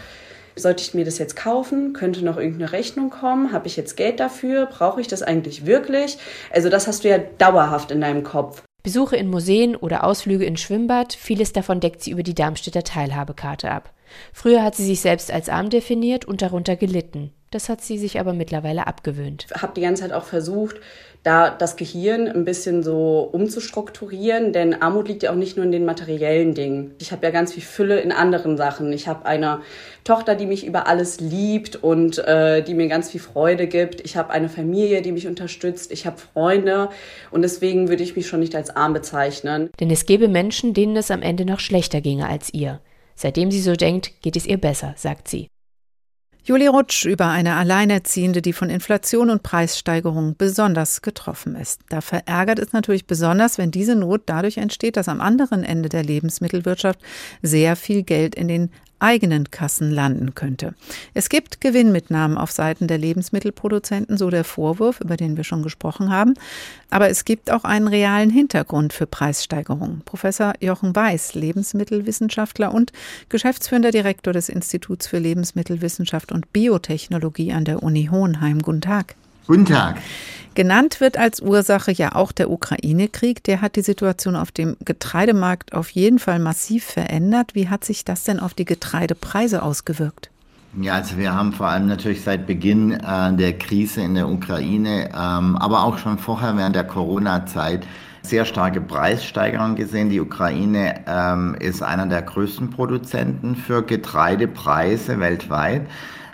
sollte ich mir das jetzt kaufen? Könnte noch irgendeine Rechnung kommen? Habe ich jetzt Geld dafür? Brauche ich das eigentlich wirklich? Also das hast du ja dauerhaft in deinem Kopf. Besuche in Museen oder Ausflüge ins Schwimmbad, vieles davon deckt sie über die Darmstädter Teilhabekarte ab. Früher hat sie sich selbst als arm definiert und darunter gelitten. Das hat sie sich aber mittlerweile abgewöhnt. Ich habe die ganze Zeit auch versucht, da das Gehirn ein bisschen so umzustrukturieren, denn Armut liegt ja auch nicht nur in den materiellen Dingen. Ich habe ja ganz viel Fülle in anderen Sachen. Ich habe eine Tochter, die mich über alles liebt und äh, die mir ganz viel Freude gibt. Ich habe eine Familie, die mich unterstützt. Ich habe Freunde und deswegen würde ich mich schon nicht als arm bezeichnen. Denn es gäbe Menschen, denen es am Ende noch schlechter ginge als ihr. Seitdem sie so denkt, geht es ihr besser, sagt sie. Julie Rutsch über eine Alleinerziehende, die von Inflation und Preissteigerung besonders getroffen ist. Da verärgert es natürlich besonders, wenn diese Not dadurch entsteht, dass am anderen Ende der Lebensmittelwirtschaft sehr viel Geld in den eigenen Kassen landen könnte. Es gibt Gewinnmitnahmen auf Seiten der Lebensmittelproduzenten, so der Vorwurf, über den wir schon gesprochen haben. Aber es gibt auch einen realen Hintergrund für Preissteigerungen. Professor Jochen Weiß, Lebensmittelwissenschaftler und geschäftsführender Direktor des Instituts für Lebensmittelwissenschaft und Biotechnologie an der Uni Hohenheim. Guten Tag. Guten Tag. Genannt wird als Ursache ja auch der Ukraine-Krieg. Der hat die Situation auf dem Getreidemarkt auf jeden Fall massiv verändert. Wie hat sich das denn auf die Getreidepreise ausgewirkt? Ja, also wir haben vor allem natürlich seit Beginn äh, der Krise in der Ukraine, ähm, aber auch schon vorher während der Corona-Zeit sehr starke Preissteigerungen gesehen. Die Ukraine ähm, ist einer der größten Produzenten für Getreidepreise weltweit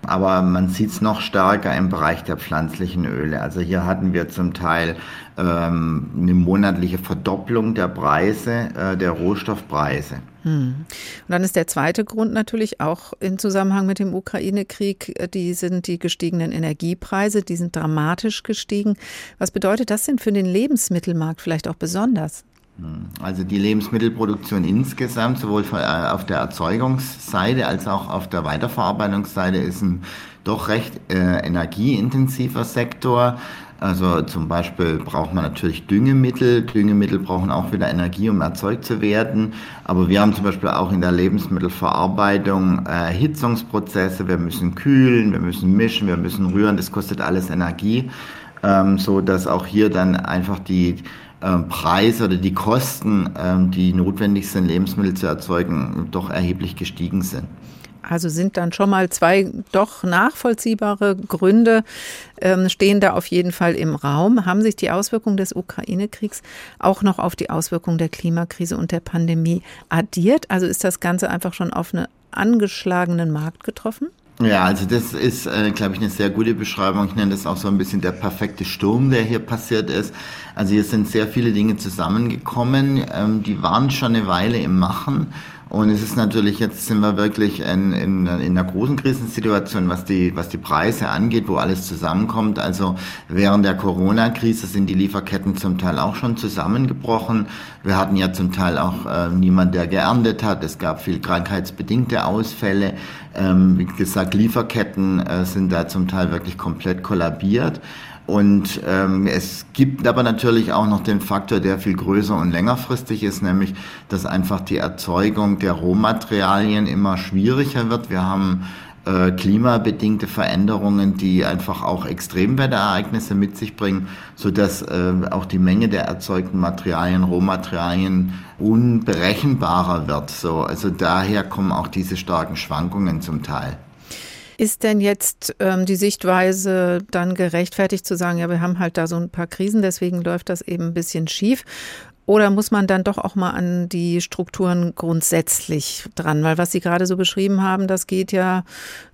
aber man sieht es noch stärker im Bereich der pflanzlichen Öle. Also hier hatten wir zum Teil ähm, eine monatliche Verdopplung der Preise, äh, der Rohstoffpreise. Hm. Und dann ist der zweite Grund natürlich auch im Zusammenhang mit dem Ukraine-Krieg, äh, die sind die gestiegenen Energiepreise, die sind dramatisch gestiegen. Was bedeutet das denn für den Lebensmittelmarkt vielleicht auch besonders? Also die Lebensmittelproduktion insgesamt, sowohl äh, auf der Erzeugungsseite als auch auf der Weiterverarbeitungsseite, ist ein doch recht äh, energieintensiver Sektor. Also zum Beispiel braucht man natürlich Düngemittel. Düngemittel brauchen auch wieder Energie, um erzeugt zu werden. Aber wir haben zum Beispiel auch in der Lebensmittelverarbeitung Erhitzungsprozesse. Wir müssen kühlen, wir müssen mischen, wir müssen rühren. Das kostet alles Energie, ähm, so dass auch hier dann einfach die Preise oder die Kosten, ähm, die notwendig sind, Lebensmittel zu erzeugen, doch erheblich gestiegen sind. Also sind dann schon mal zwei doch nachvollziehbare Gründe, ähm, stehen da auf jeden Fall im Raum. Haben sich die Auswirkungen des Ukraine-Kriegs auch noch auf die Auswirkungen der Klimakrise und der Pandemie addiert? Also ist das Ganze einfach schon auf einen angeschlagenen Markt getroffen? Ja, also das ist, äh, glaube ich, eine sehr gute Beschreibung. Ich nenne das auch so ein bisschen der perfekte Sturm, der hier passiert ist. Also hier sind sehr viele Dinge zusammengekommen. Ähm, die waren schon eine Weile im Machen. Und es ist natürlich, jetzt sind wir wirklich in, in, in einer großen Krisensituation, was die, was die Preise angeht, wo alles zusammenkommt. Also während der Corona-Krise sind die Lieferketten zum Teil auch schon zusammengebrochen. Wir hatten ja zum Teil auch äh, niemand, der geerntet hat. Es gab viel krankheitsbedingte Ausfälle. Ähm, wie gesagt, Lieferketten äh, sind da zum Teil wirklich komplett kollabiert. Und ähm, es gibt aber natürlich auch noch den Faktor, der viel größer und längerfristig ist, nämlich, dass einfach die Erzeugung der Rohmaterialien immer schwieriger wird. Wir haben äh, klimabedingte Veränderungen, die einfach auch Extremwetterereignisse mit sich bringen, so dass äh, auch die Menge der erzeugten Materialien, Rohmaterialien unberechenbarer wird. So, also daher kommen auch diese starken Schwankungen zum Teil. Ist denn jetzt ähm, die Sichtweise dann gerechtfertigt zu sagen, ja, wir haben halt da so ein paar Krisen, deswegen läuft das eben ein bisschen schief? Oder muss man dann doch auch mal an die Strukturen grundsätzlich dran? Weil was Sie gerade so beschrieben haben, das geht ja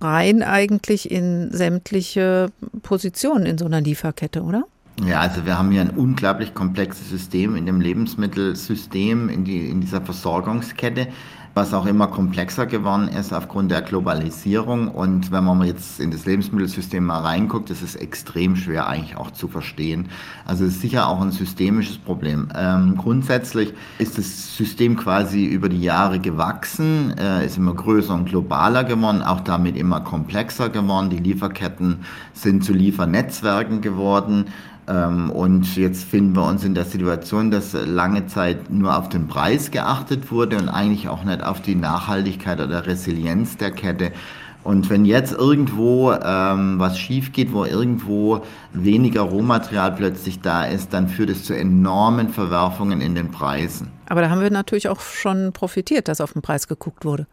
rein eigentlich in sämtliche Positionen in so einer Lieferkette, oder? Ja, also wir haben hier ein unglaublich komplexes System in dem Lebensmittelsystem, in, die, in dieser Versorgungskette was auch immer komplexer geworden ist aufgrund der Globalisierung. Und wenn man jetzt in das Lebensmittelsystem mal reinguckt, ist es extrem schwer eigentlich auch zu verstehen. Also es ist sicher auch ein systemisches Problem. Ähm, grundsätzlich ist das System quasi über die Jahre gewachsen, äh, ist immer größer und globaler geworden, auch damit immer komplexer geworden. Die Lieferketten sind zu Liefernetzwerken geworden. Ähm, und jetzt finden wir uns in der Situation, dass lange Zeit nur auf den Preis geachtet wurde und eigentlich auch nicht auf die Nachhaltigkeit oder Resilienz der Kette. Und wenn jetzt irgendwo ähm, was schief geht, wo irgendwo weniger Rohmaterial plötzlich da ist, dann führt es zu enormen Verwerfungen in den Preisen. Aber da haben wir natürlich auch schon profitiert, dass auf den Preis geguckt wurde.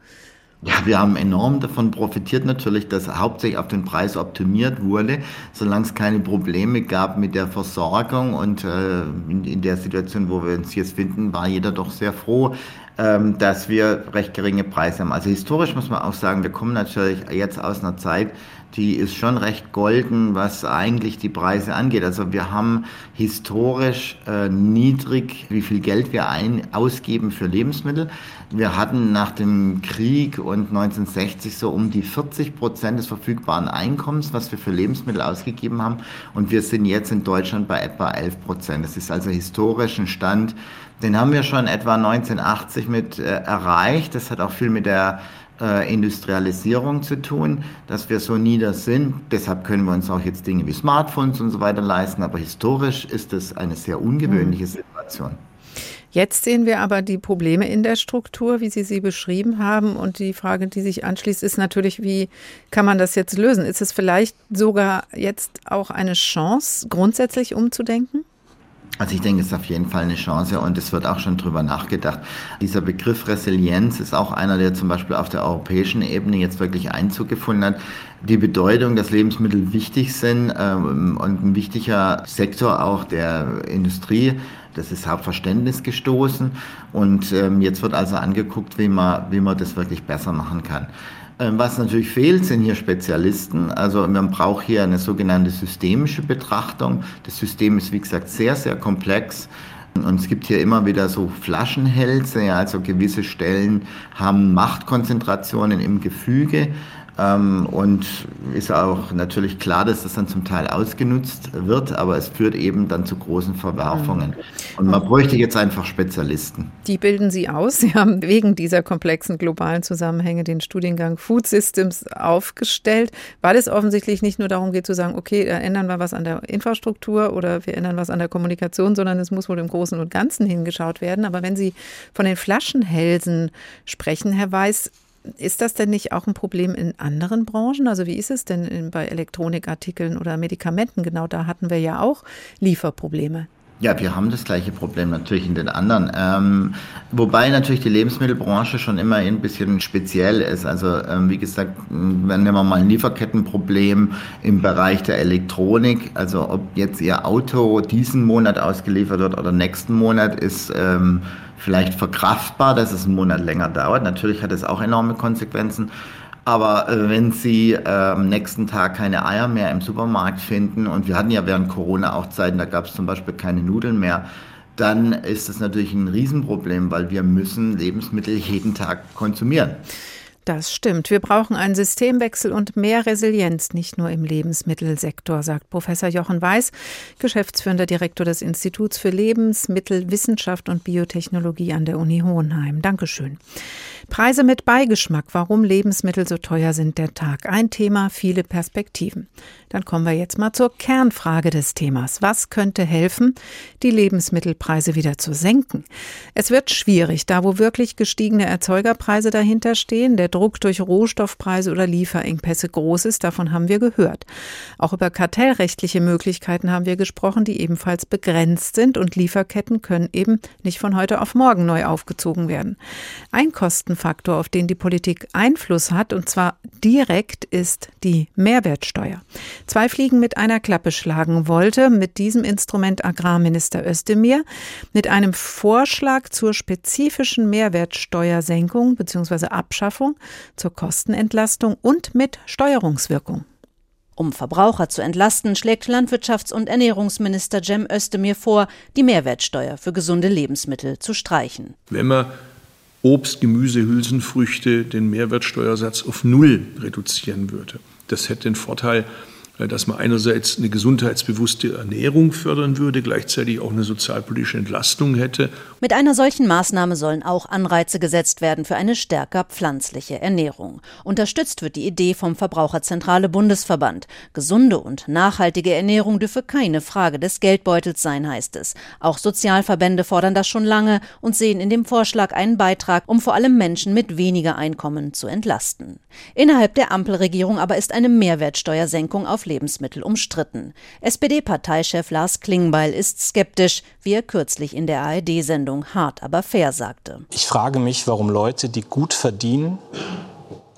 Ja, wir haben enorm davon profitiert natürlich, dass hauptsächlich auf den Preis optimiert wurde, solange es keine Probleme gab mit der Versorgung. Und äh, in, in, der Situation, wo wir uns jetzt finden, war jeder doch sehr froh, ähm, dass wir recht geringe Preise haben. Also historisch muss man auch sagen, wir kommen natürlich jetzt aus einer Zeit, die ist schon recht golden, was eigentlich die Preise angeht. Also wir haben historisch äh, niedrig, wie viel Geld wir ein, ausgeben für Lebensmittel. Wir hatten nach dem Krieg und 1960 so um die 40 Prozent des verfügbaren Einkommens, was wir für Lebensmittel ausgegeben haben. Und wir sind jetzt in Deutschland bei etwa 11 Prozent. Das ist also historisch ein Stand, den haben wir schon etwa 1980 mit äh, erreicht. Das hat auch viel mit der äh, Industrialisierung zu tun, dass wir so nieder sind. Deshalb können wir uns auch jetzt Dinge wie Smartphones und so weiter leisten. Aber historisch ist es eine sehr ungewöhnliche mhm. Situation. Jetzt sehen wir aber die Probleme in der Struktur, wie Sie sie beschrieben haben. Und die Frage, die sich anschließt, ist natürlich, wie kann man das jetzt lösen? Ist es vielleicht sogar jetzt auch eine Chance, grundsätzlich umzudenken? Also ich denke, es ist auf jeden Fall eine Chance und es wird auch schon drüber nachgedacht. Dieser Begriff Resilienz ist auch einer, der zum Beispiel auf der europäischen Ebene jetzt wirklich Einzug gefunden hat. Die Bedeutung, dass Lebensmittel wichtig sind ähm, und ein wichtiger Sektor auch der Industrie, das ist Hauptverständnis gestoßen und ähm, jetzt wird also angeguckt, wie man, wie man das wirklich besser machen kann. Ähm, was natürlich fehlt, sind hier Spezialisten. Also man braucht hier eine sogenannte systemische Betrachtung. Das System ist, wie gesagt, sehr, sehr komplex. Und es gibt hier immer wieder so Flaschenhälse, also gewisse Stellen haben Machtkonzentrationen im Gefüge. Ähm, und ist auch natürlich klar, dass das dann zum Teil ausgenutzt wird, aber es führt eben dann zu großen Verwerfungen. Und man bräuchte jetzt einfach Spezialisten. Die bilden Sie aus. Sie haben wegen dieser komplexen globalen Zusammenhänge den Studiengang Food Systems aufgestellt, weil es offensichtlich nicht nur darum geht zu sagen, okay, ändern wir was an der Infrastruktur oder wir ändern was an der Kommunikation, sondern es muss wohl im Großen und Ganzen hingeschaut werden. Aber wenn Sie von den Flaschenhälsen sprechen, Herr Weiß, ist das denn nicht auch ein Problem in anderen Branchen? Also wie ist es denn bei Elektronikartikeln oder Medikamenten? Genau da hatten wir ja auch Lieferprobleme. Ja, wir haben das gleiche Problem natürlich in den anderen. Ähm, wobei natürlich die Lebensmittelbranche schon immer ein bisschen speziell ist. Also ähm, wie gesagt, wenn wir mal ein Lieferkettenproblem im Bereich der Elektronik, also ob jetzt Ihr Auto diesen Monat ausgeliefert wird oder nächsten Monat, ist ähm, vielleicht verkraftbar, dass es einen Monat länger dauert. Natürlich hat es auch enorme Konsequenzen. Aber äh, wenn Sie äh, am nächsten Tag keine Eier mehr im Supermarkt finden, und wir hatten ja während Corona auch Zeiten, da gab es zum Beispiel keine Nudeln mehr, dann ist das natürlich ein Riesenproblem, weil wir müssen Lebensmittel jeden Tag konsumieren. Das stimmt. Wir brauchen einen Systemwechsel und mehr Resilienz, nicht nur im Lebensmittelsektor, sagt Professor Jochen Weiß, geschäftsführender Direktor des Instituts für Lebensmittelwissenschaft und Biotechnologie an der Uni Hohenheim. Dankeschön. Preise mit Beigeschmack, warum Lebensmittel so teuer sind, der Tag. Ein Thema, viele Perspektiven. Dann kommen wir jetzt mal zur Kernfrage des Themas. Was könnte helfen, die Lebensmittelpreise wieder zu senken? Es wird schwierig, da wo wirklich gestiegene Erzeugerpreise dahinter stehen, der Druck durch Rohstoffpreise oder Lieferengpässe groß ist, davon haben wir gehört. Auch über kartellrechtliche Möglichkeiten haben wir gesprochen, die ebenfalls begrenzt sind und Lieferketten können eben nicht von heute auf morgen neu aufgezogen werden. Ein Kostenfaktor, auf den die Politik Einfluss hat, und zwar direkt, ist die Mehrwertsteuer zwei Fliegen mit einer Klappe schlagen wollte, mit diesem Instrument Agrarminister Özdemir, mit einem Vorschlag zur spezifischen Mehrwertsteuersenkung bzw. Abschaffung, zur Kostenentlastung und mit Steuerungswirkung. Um Verbraucher zu entlasten, schlägt Landwirtschafts- und Ernährungsminister Cem Özdemir vor, die Mehrwertsteuer für gesunde Lebensmittel zu streichen. Wenn man Obst, Gemüse, Hülsenfrüchte den Mehrwertsteuersatz auf Null reduzieren würde. Das hätte den Vorteil, dass man einerseits eine gesundheitsbewusste Ernährung fördern würde, gleichzeitig auch eine sozialpolitische Entlastung hätte. Mit einer solchen Maßnahme sollen auch Anreize gesetzt werden für eine stärker pflanzliche Ernährung. Unterstützt wird die Idee vom Verbraucherzentrale Bundesverband. Gesunde und nachhaltige Ernährung dürfe keine Frage des Geldbeutels sein, heißt es. Auch Sozialverbände fordern das schon lange und sehen in dem Vorschlag einen Beitrag, um vor allem Menschen mit weniger Einkommen zu entlasten. Innerhalb der Ampelregierung aber ist eine Mehrwertsteuersenkung auf Lebensmittel umstritten. SPD-Parteichef Lars Klingbeil ist skeptisch, wie er kürzlich in der ARD-Sendung Hart aber fair sagte. Ich frage mich, warum Leute, die gut verdienen,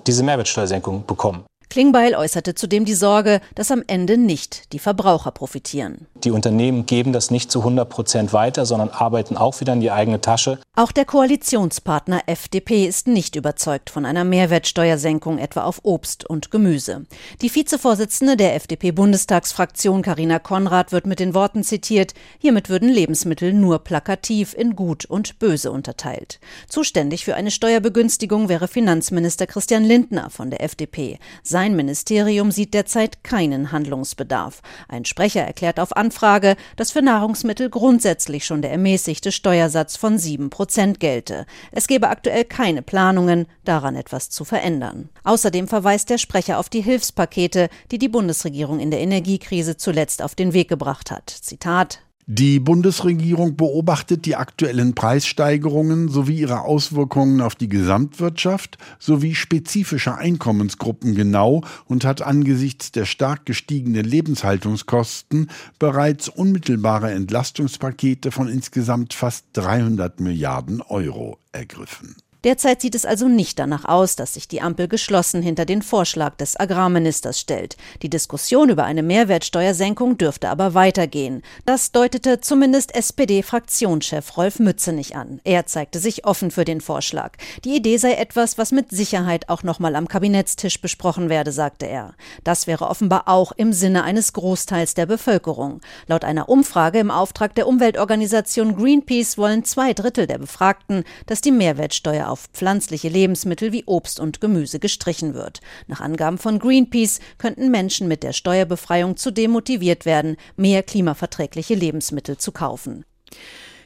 diese Mehrwertsteuersenkung bekommen. Klingbeil äußerte zudem die Sorge, dass am Ende nicht die Verbraucher profitieren. Die Unternehmen geben das nicht zu 100 Prozent weiter, sondern arbeiten auch wieder in die eigene Tasche. Auch der Koalitionspartner FDP ist nicht überzeugt von einer Mehrwertsteuersenkung etwa auf Obst und Gemüse. Die Vizevorsitzende der FDP-Bundestagsfraktion Karina Konrad wird mit den Worten zitiert, hiermit würden Lebensmittel nur plakativ in gut und böse unterteilt. Zuständig für eine Steuerbegünstigung wäre Finanzminister Christian Lindner von der FDP. Sein Ministerium sieht derzeit keinen Handlungsbedarf. Ein Sprecher erklärt auf Anfrage, dass für Nahrungsmittel grundsätzlich schon der ermäßigte Steuersatz von sieben Prozent gelte. Es gebe aktuell keine Planungen, daran etwas zu verändern. Außerdem verweist der Sprecher auf die Hilfspakete, die die Bundesregierung in der Energiekrise zuletzt auf den Weg gebracht hat. Zitat die Bundesregierung beobachtet die aktuellen Preissteigerungen sowie ihre Auswirkungen auf die Gesamtwirtschaft sowie spezifische Einkommensgruppen genau und hat angesichts der stark gestiegenen Lebenshaltungskosten bereits unmittelbare Entlastungspakete von insgesamt fast 300 Milliarden Euro ergriffen. Derzeit sieht es also nicht danach aus, dass sich die Ampel geschlossen hinter den Vorschlag des Agrarministers stellt. Die Diskussion über eine Mehrwertsteuersenkung dürfte aber weitergehen. Das deutete zumindest SPD-Fraktionschef Rolf Mützenich an. Er zeigte sich offen für den Vorschlag. Die Idee sei etwas, was mit Sicherheit auch nochmal am Kabinettstisch besprochen werde, sagte er. Das wäre offenbar auch im Sinne eines Großteils der Bevölkerung. Laut einer Umfrage im Auftrag der Umweltorganisation Greenpeace wollen zwei Drittel der Befragten, dass die Mehrwertsteuer auf pflanzliche Lebensmittel wie Obst und Gemüse gestrichen wird. Nach Angaben von Greenpeace könnten Menschen mit der Steuerbefreiung zudem motiviert werden, mehr klimaverträgliche Lebensmittel zu kaufen.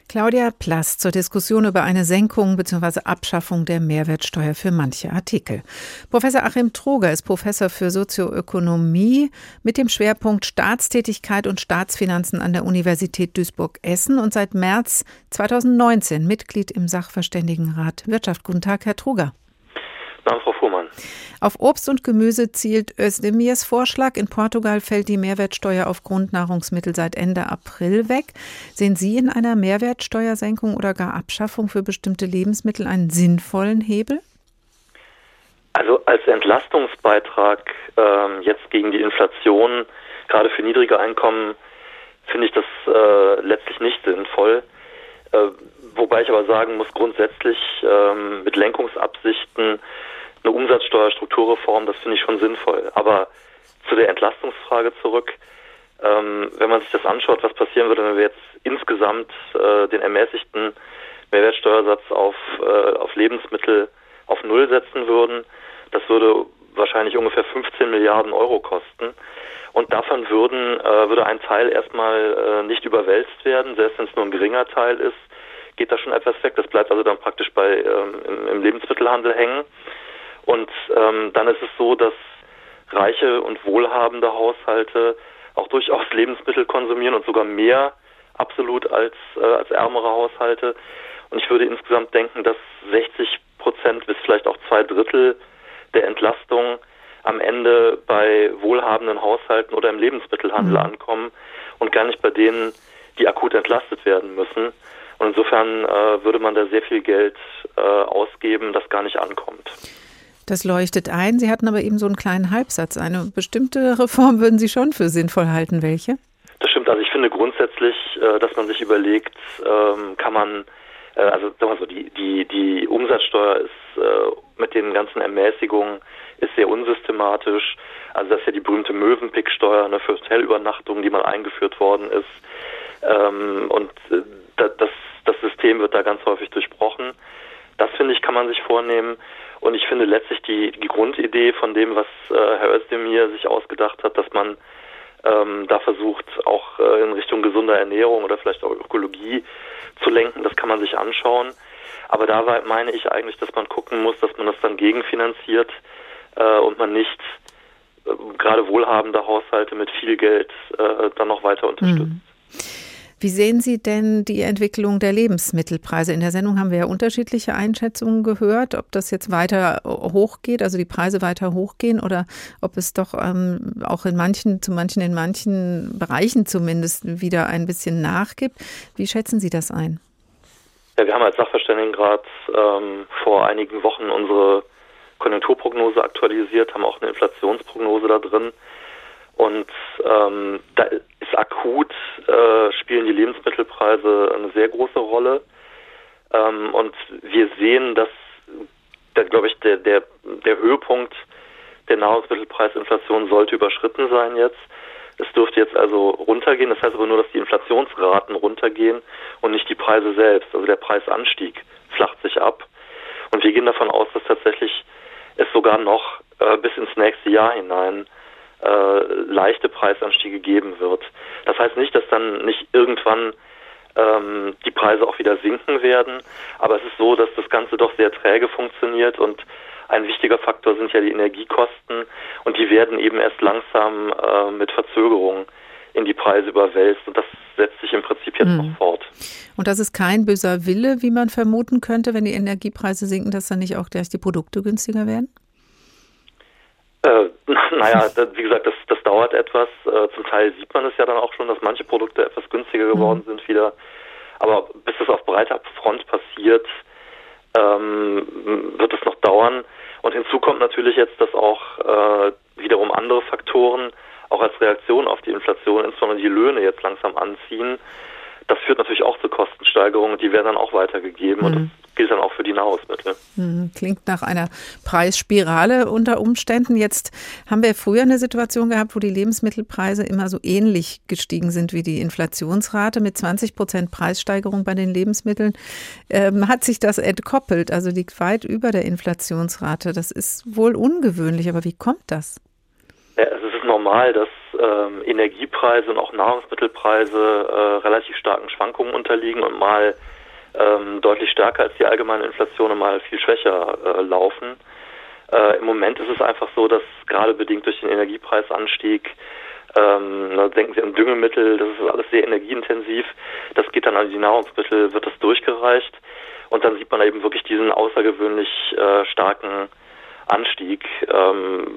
Claudia Plass zur Diskussion über eine Senkung bzw. Abschaffung der Mehrwertsteuer für manche Artikel. Professor Achim Troger ist Professor für Sozioökonomie mit dem Schwerpunkt Staatstätigkeit und Staatsfinanzen an der Universität Duisburg-Essen und seit März 2019 Mitglied im Sachverständigenrat Wirtschaft. Guten Tag, Herr Troger. Danke, Frau Fuhrmann. Auf Obst und Gemüse zielt Özdemirs Vorschlag. In Portugal fällt die Mehrwertsteuer auf Grundnahrungsmittel seit Ende April weg. Sehen Sie in einer Mehrwertsteuersenkung oder gar Abschaffung für bestimmte Lebensmittel einen sinnvollen Hebel? Also als Entlastungsbeitrag äh, jetzt gegen die Inflation, gerade für niedrige Einkommen, finde ich das äh, letztlich nicht sinnvoll. Äh, wobei ich aber sagen muss, grundsätzlich ähm, mit Lenkungsabsichten eine Umsatzsteuerstrukturreform, das finde ich schon sinnvoll. Aber zu der Entlastungsfrage zurück, ähm, wenn man sich das anschaut, was passieren würde, wenn wir jetzt insgesamt äh, den ermäßigten Mehrwertsteuersatz auf, äh, auf Lebensmittel auf Null setzen würden, das würde wahrscheinlich ungefähr 15 Milliarden Euro kosten. Und davon würden, äh, würde ein Teil erstmal äh, nicht überwälzt werden, selbst wenn es nur ein geringer Teil ist, geht da schon etwas weg. Das bleibt also dann praktisch bei ähm, im, im Lebensmittelhandel hängen. Und ähm, dann ist es so, dass reiche und wohlhabende Haushalte auch durchaus *laughs* Lebensmittel konsumieren und sogar mehr absolut als, äh, als ärmere Haushalte. Und ich würde insgesamt denken, dass 60 Prozent bis vielleicht auch zwei Drittel der Entlastung am Ende bei wohlhabenden Haushalten oder im Lebensmittelhandel mhm. ankommen und gar nicht bei denen, die akut entlastet werden müssen. Und insofern äh, würde man da sehr viel Geld äh, ausgeben, das gar nicht ankommt. Das leuchtet ein. Sie hatten aber eben so einen kleinen Halbsatz. Eine bestimmte Reform würden Sie schon für sinnvoll halten. Welche? Das stimmt. Also ich finde grundsätzlich, äh, dass man sich überlegt, ähm, kann man, äh, also sagen wir so, die, die, die Umsatzsteuer ist äh, mit den ganzen Ermäßigungen ist sehr unsystematisch. Also das ist ja die berühmte Möwenpicksteuer ne, für Hotelübernachtungen, die mal eingeführt worden ist. Ähm, und das, das System wird da ganz häufig durchbrochen. Das finde ich, kann man sich vornehmen. Und ich finde letztlich die, die Grundidee von dem, was äh, Herr Özdemir sich ausgedacht hat, dass man ähm, da versucht, auch äh, in Richtung gesunder Ernährung oder vielleicht auch Ökologie zu lenken, das kann man sich anschauen. Aber da meine ich eigentlich, dass man gucken muss, dass man das dann gegenfinanziert äh, und man nicht äh, gerade wohlhabende Haushalte mit viel Geld äh, dann noch weiter unterstützt. Mhm. Wie sehen Sie denn die Entwicklung der Lebensmittelpreise? In der Sendung haben wir ja unterschiedliche Einschätzungen gehört, ob das jetzt weiter hochgeht, also die Preise weiter hochgehen oder ob es doch ähm, auch in manchen, zu manchen, in manchen Bereichen zumindest wieder ein bisschen nachgibt. Wie schätzen Sie das ein? Ja, wir haben als Sachverständigenrat ähm, vor einigen Wochen unsere Konjunkturprognose aktualisiert, haben auch eine Inflationsprognose da drin. Und ähm, da ist akut, äh, spielen die Lebensmittelpreise eine sehr große Rolle. Ähm, und wir sehen, dass, da glaube ich, der, der, der Höhepunkt der Nahrungsmittelpreisinflation sollte überschritten sein jetzt. Es dürfte jetzt also runtergehen. Das heißt aber nur, dass die Inflationsraten runtergehen und nicht die Preise selbst. Also der Preisanstieg flacht sich ab. Und wir gehen davon aus, dass tatsächlich es sogar noch äh, bis ins nächste Jahr hinein äh, leichte Preisanstiege geben wird. Das heißt nicht, dass dann nicht irgendwann ähm, die Preise auch wieder sinken werden, aber es ist so, dass das Ganze doch sehr träge funktioniert und ein wichtiger Faktor sind ja die Energiekosten und die werden eben erst langsam äh, mit Verzögerung in die Preise überwälzt und das setzt sich im Prinzip jetzt mhm. noch fort. Und das ist kein böser Wille, wie man vermuten könnte, wenn die Energiepreise sinken, dass dann nicht auch gleich die Produkte günstiger werden? Äh, *laughs* naja, wie gesagt, das, das dauert etwas. Äh, zum Teil sieht man es ja dann auch schon, dass manche Produkte etwas günstiger geworden mhm. sind wieder. Aber bis das auf breiter Front passiert, ähm, wird es noch dauern. Und hinzu kommt natürlich jetzt, dass auch äh, wiederum andere Faktoren auch als Reaktion auf die Inflation, insbesondere die Löhne jetzt langsam anziehen. Das führt natürlich auch zu Kostensteigerungen, die werden dann auch weitergegeben mhm. und das gilt dann auch für die Nahrungsmittel. Mhm. Klingt nach einer Preisspirale unter Umständen. Jetzt haben wir früher eine Situation gehabt, wo die Lebensmittelpreise immer so ähnlich gestiegen sind wie die Inflationsrate. Mit 20 Prozent Preissteigerung bei den Lebensmitteln ähm, hat sich das entkoppelt, also liegt weit über der Inflationsrate. Das ist wohl ungewöhnlich, aber wie kommt das? Ja, es ist normal, dass ähm, Energiepreise und auch Nahrungsmittelpreise äh, relativ starken Schwankungen unterliegen und mal ähm, deutlich stärker als die allgemeine Inflation und mal viel schwächer äh, laufen. Äh, Im Moment ist es einfach so, dass gerade bedingt durch den Energiepreisanstieg ähm, denken Sie an Düngemittel, das ist alles sehr energieintensiv. Das geht dann an die Nahrungsmittel, wird das durchgereicht. Und dann sieht man eben wirklich diesen außergewöhnlich äh, starken Anstieg ähm,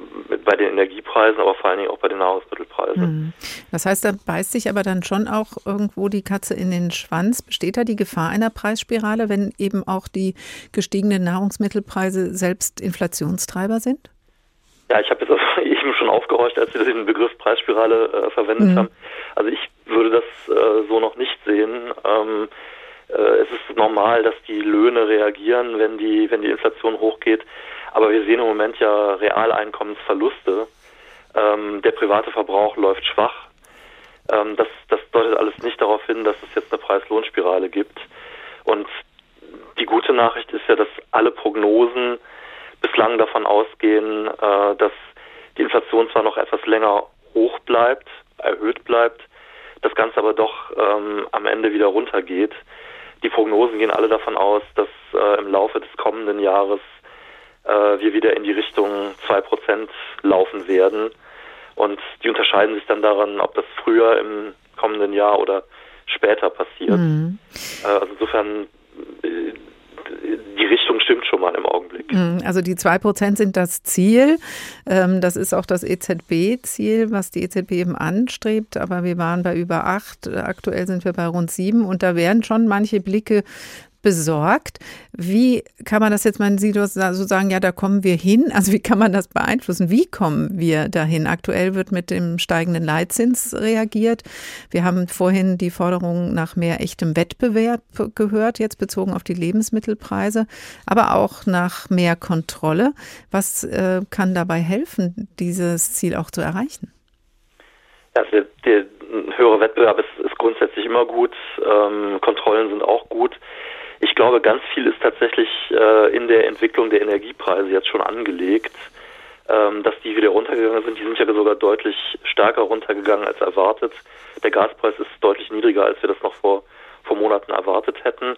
bei den Energiepreisen, aber vor allen Dingen auch bei den Nahrungsmittelpreisen. Mhm. Das heißt, da beißt sich aber dann schon auch irgendwo die Katze in den Schwanz. Besteht da die Gefahr einer Preisspirale, wenn eben auch die gestiegenen Nahrungsmittelpreise selbst Inflationstreiber sind? Ja, ich habe jetzt also *laughs* eben schon aufgehorcht, als Sie den Begriff Preisspirale äh, verwendet mhm. haben. Also ich würde das äh, so noch nicht sehen. Ähm, äh, es ist normal, dass die Löhne reagieren, wenn die, wenn die Inflation hochgeht. Aber wir sehen im Moment ja Realeinkommensverluste. Ähm, der private Verbrauch läuft schwach. Ähm, das, das deutet alles nicht darauf hin, dass es jetzt eine Preis-Lohn-Spirale gibt. Und die gute Nachricht ist ja, dass alle Prognosen bislang davon ausgehen, äh, dass die Inflation zwar noch etwas länger hoch bleibt, erhöht bleibt, das Ganze aber doch ähm, am Ende wieder runtergeht. Die Prognosen gehen alle davon aus, dass äh, im Laufe des kommenden Jahres äh, wir wieder in die Richtung 2% laufen werden. Und die unterscheiden sich dann daran, ob das früher im kommenden Jahr oder später passiert. Mhm. Äh, also insofern äh, die Richtung stimmt schon mal im Augenblick. Mhm. Also die 2% sind das Ziel. Ähm, das ist auch das EZB-Ziel, was die EZB eben anstrebt. Aber wir waren bei über 8. Aktuell sind wir bei rund 7. Und da werden schon manche Blicke besorgt. Wie kann man das jetzt, man sieht so sagen, ja, da kommen wir hin. Also wie kann man das beeinflussen? Wie kommen wir dahin? Aktuell wird mit dem steigenden Leitzins reagiert. Wir haben vorhin die Forderung nach mehr echtem Wettbewerb gehört, jetzt bezogen auf die Lebensmittelpreise, aber auch nach mehr Kontrolle. Was äh, kann dabei helfen, dieses Ziel auch zu erreichen? Also der, der höhere Wettbewerb ist, ist grundsätzlich immer gut. Ähm, Kontrollen sind auch gut. Ich glaube, ganz viel ist tatsächlich äh, in der Entwicklung der Energiepreise jetzt schon angelegt, ähm, dass die wieder runtergegangen sind. Die sind ja sogar deutlich stärker runtergegangen als erwartet. Der Gaspreis ist deutlich niedriger, als wir das noch vor, vor Monaten erwartet hätten.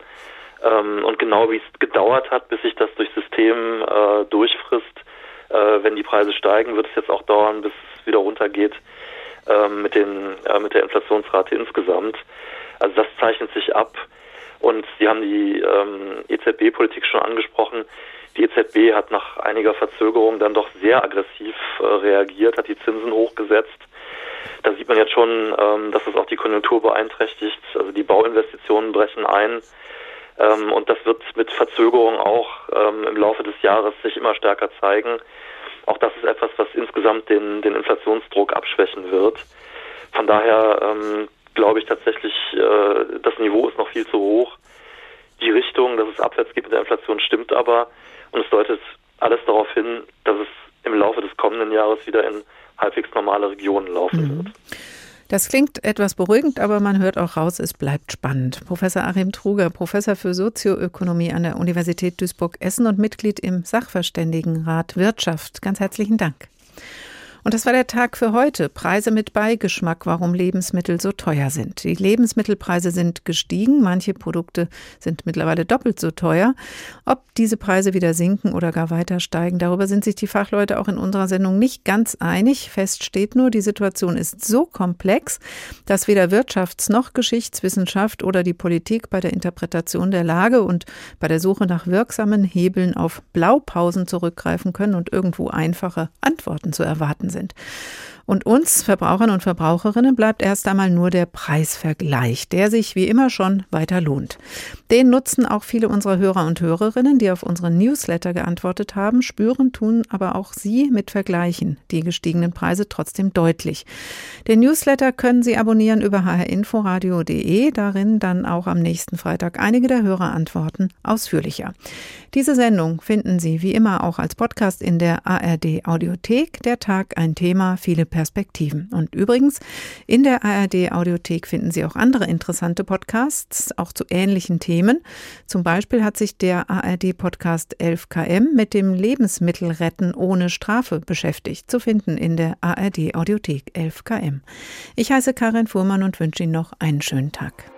Ähm, und genau wie es gedauert hat, bis sich das durchs System äh, durchfrisst, äh, wenn die Preise steigen, wird es jetzt auch dauern, bis es wieder runtergeht äh, mit, den, äh, mit der Inflationsrate insgesamt. Also das zeichnet sich ab. Und Sie haben die ähm, EZB-Politik schon angesprochen. Die EZB hat nach einiger Verzögerung dann doch sehr aggressiv äh, reagiert, hat die Zinsen hochgesetzt. Da sieht man jetzt schon, ähm, dass es auch die Konjunktur beeinträchtigt. Also die Bauinvestitionen brechen ein. Ähm, und das wird mit Verzögerung auch ähm, im Laufe des Jahres sich immer stärker zeigen. Auch das ist etwas, was insgesamt den, den Inflationsdruck abschwächen wird. Von daher ähm, glaube ich tatsächlich, äh, das Niveau ist noch viel zu hoch. Die Richtung, dass es abwärts geht mit der Inflation, stimmt aber. Und es deutet alles darauf hin, dass es im Laufe des kommenden Jahres wieder in halbwegs normale Regionen laufen mhm. wird. Das klingt etwas beruhigend, aber man hört auch raus, es bleibt spannend. Professor Achim Truger, Professor für Sozioökonomie an der Universität Duisburg-Essen und Mitglied im Sachverständigenrat Wirtschaft. Ganz herzlichen Dank. Und das war der Tag für heute. Preise mit Beigeschmack, warum Lebensmittel so teuer sind. Die Lebensmittelpreise sind gestiegen. Manche Produkte sind mittlerweile doppelt so teuer. Ob diese Preise wieder sinken oder gar weiter steigen, darüber sind sich die Fachleute auch in unserer Sendung nicht ganz einig. Fest steht nur, die Situation ist so komplex, dass weder Wirtschafts- noch Geschichtswissenschaft oder die Politik bei der Interpretation der Lage und bei der Suche nach wirksamen Hebeln auf Blaupausen zurückgreifen können und irgendwo einfache Antworten zu erwarten sind. Und uns Verbrauchern und Verbraucherinnen bleibt erst einmal nur der Preisvergleich, der sich wie immer schon weiter lohnt. Den nutzen auch viele unserer Hörer und Hörerinnen, die auf unseren Newsletter geantwortet haben, spüren tun aber auch sie mit Vergleichen die gestiegenen Preise trotzdem deutlich. Den Newsletter können Sie abonnieren über hrinforadio.de, darin dann auch am nächsten Freitag einige der Hörerantworten ausführlicher. Diese Sendung finden Sie wie immer auch als Podcast in der ARD Audiothek. Der Tag ein Thema, viele Perspektiven. Und übrigens, in der ARD Audiothek finden Sie auch andere interessante Podcasts, auch zu ähnlichen Themen. Zum Beispiel hat sich der ARD Podcast 11KM mit dem Lebensmittelretten ohne Strafe beschäftigt, zu finden in der ARD Audiothek 11KM. Ich heiße Karin Fuhrmann und wünsche Ihnen noch einen schönen Tag.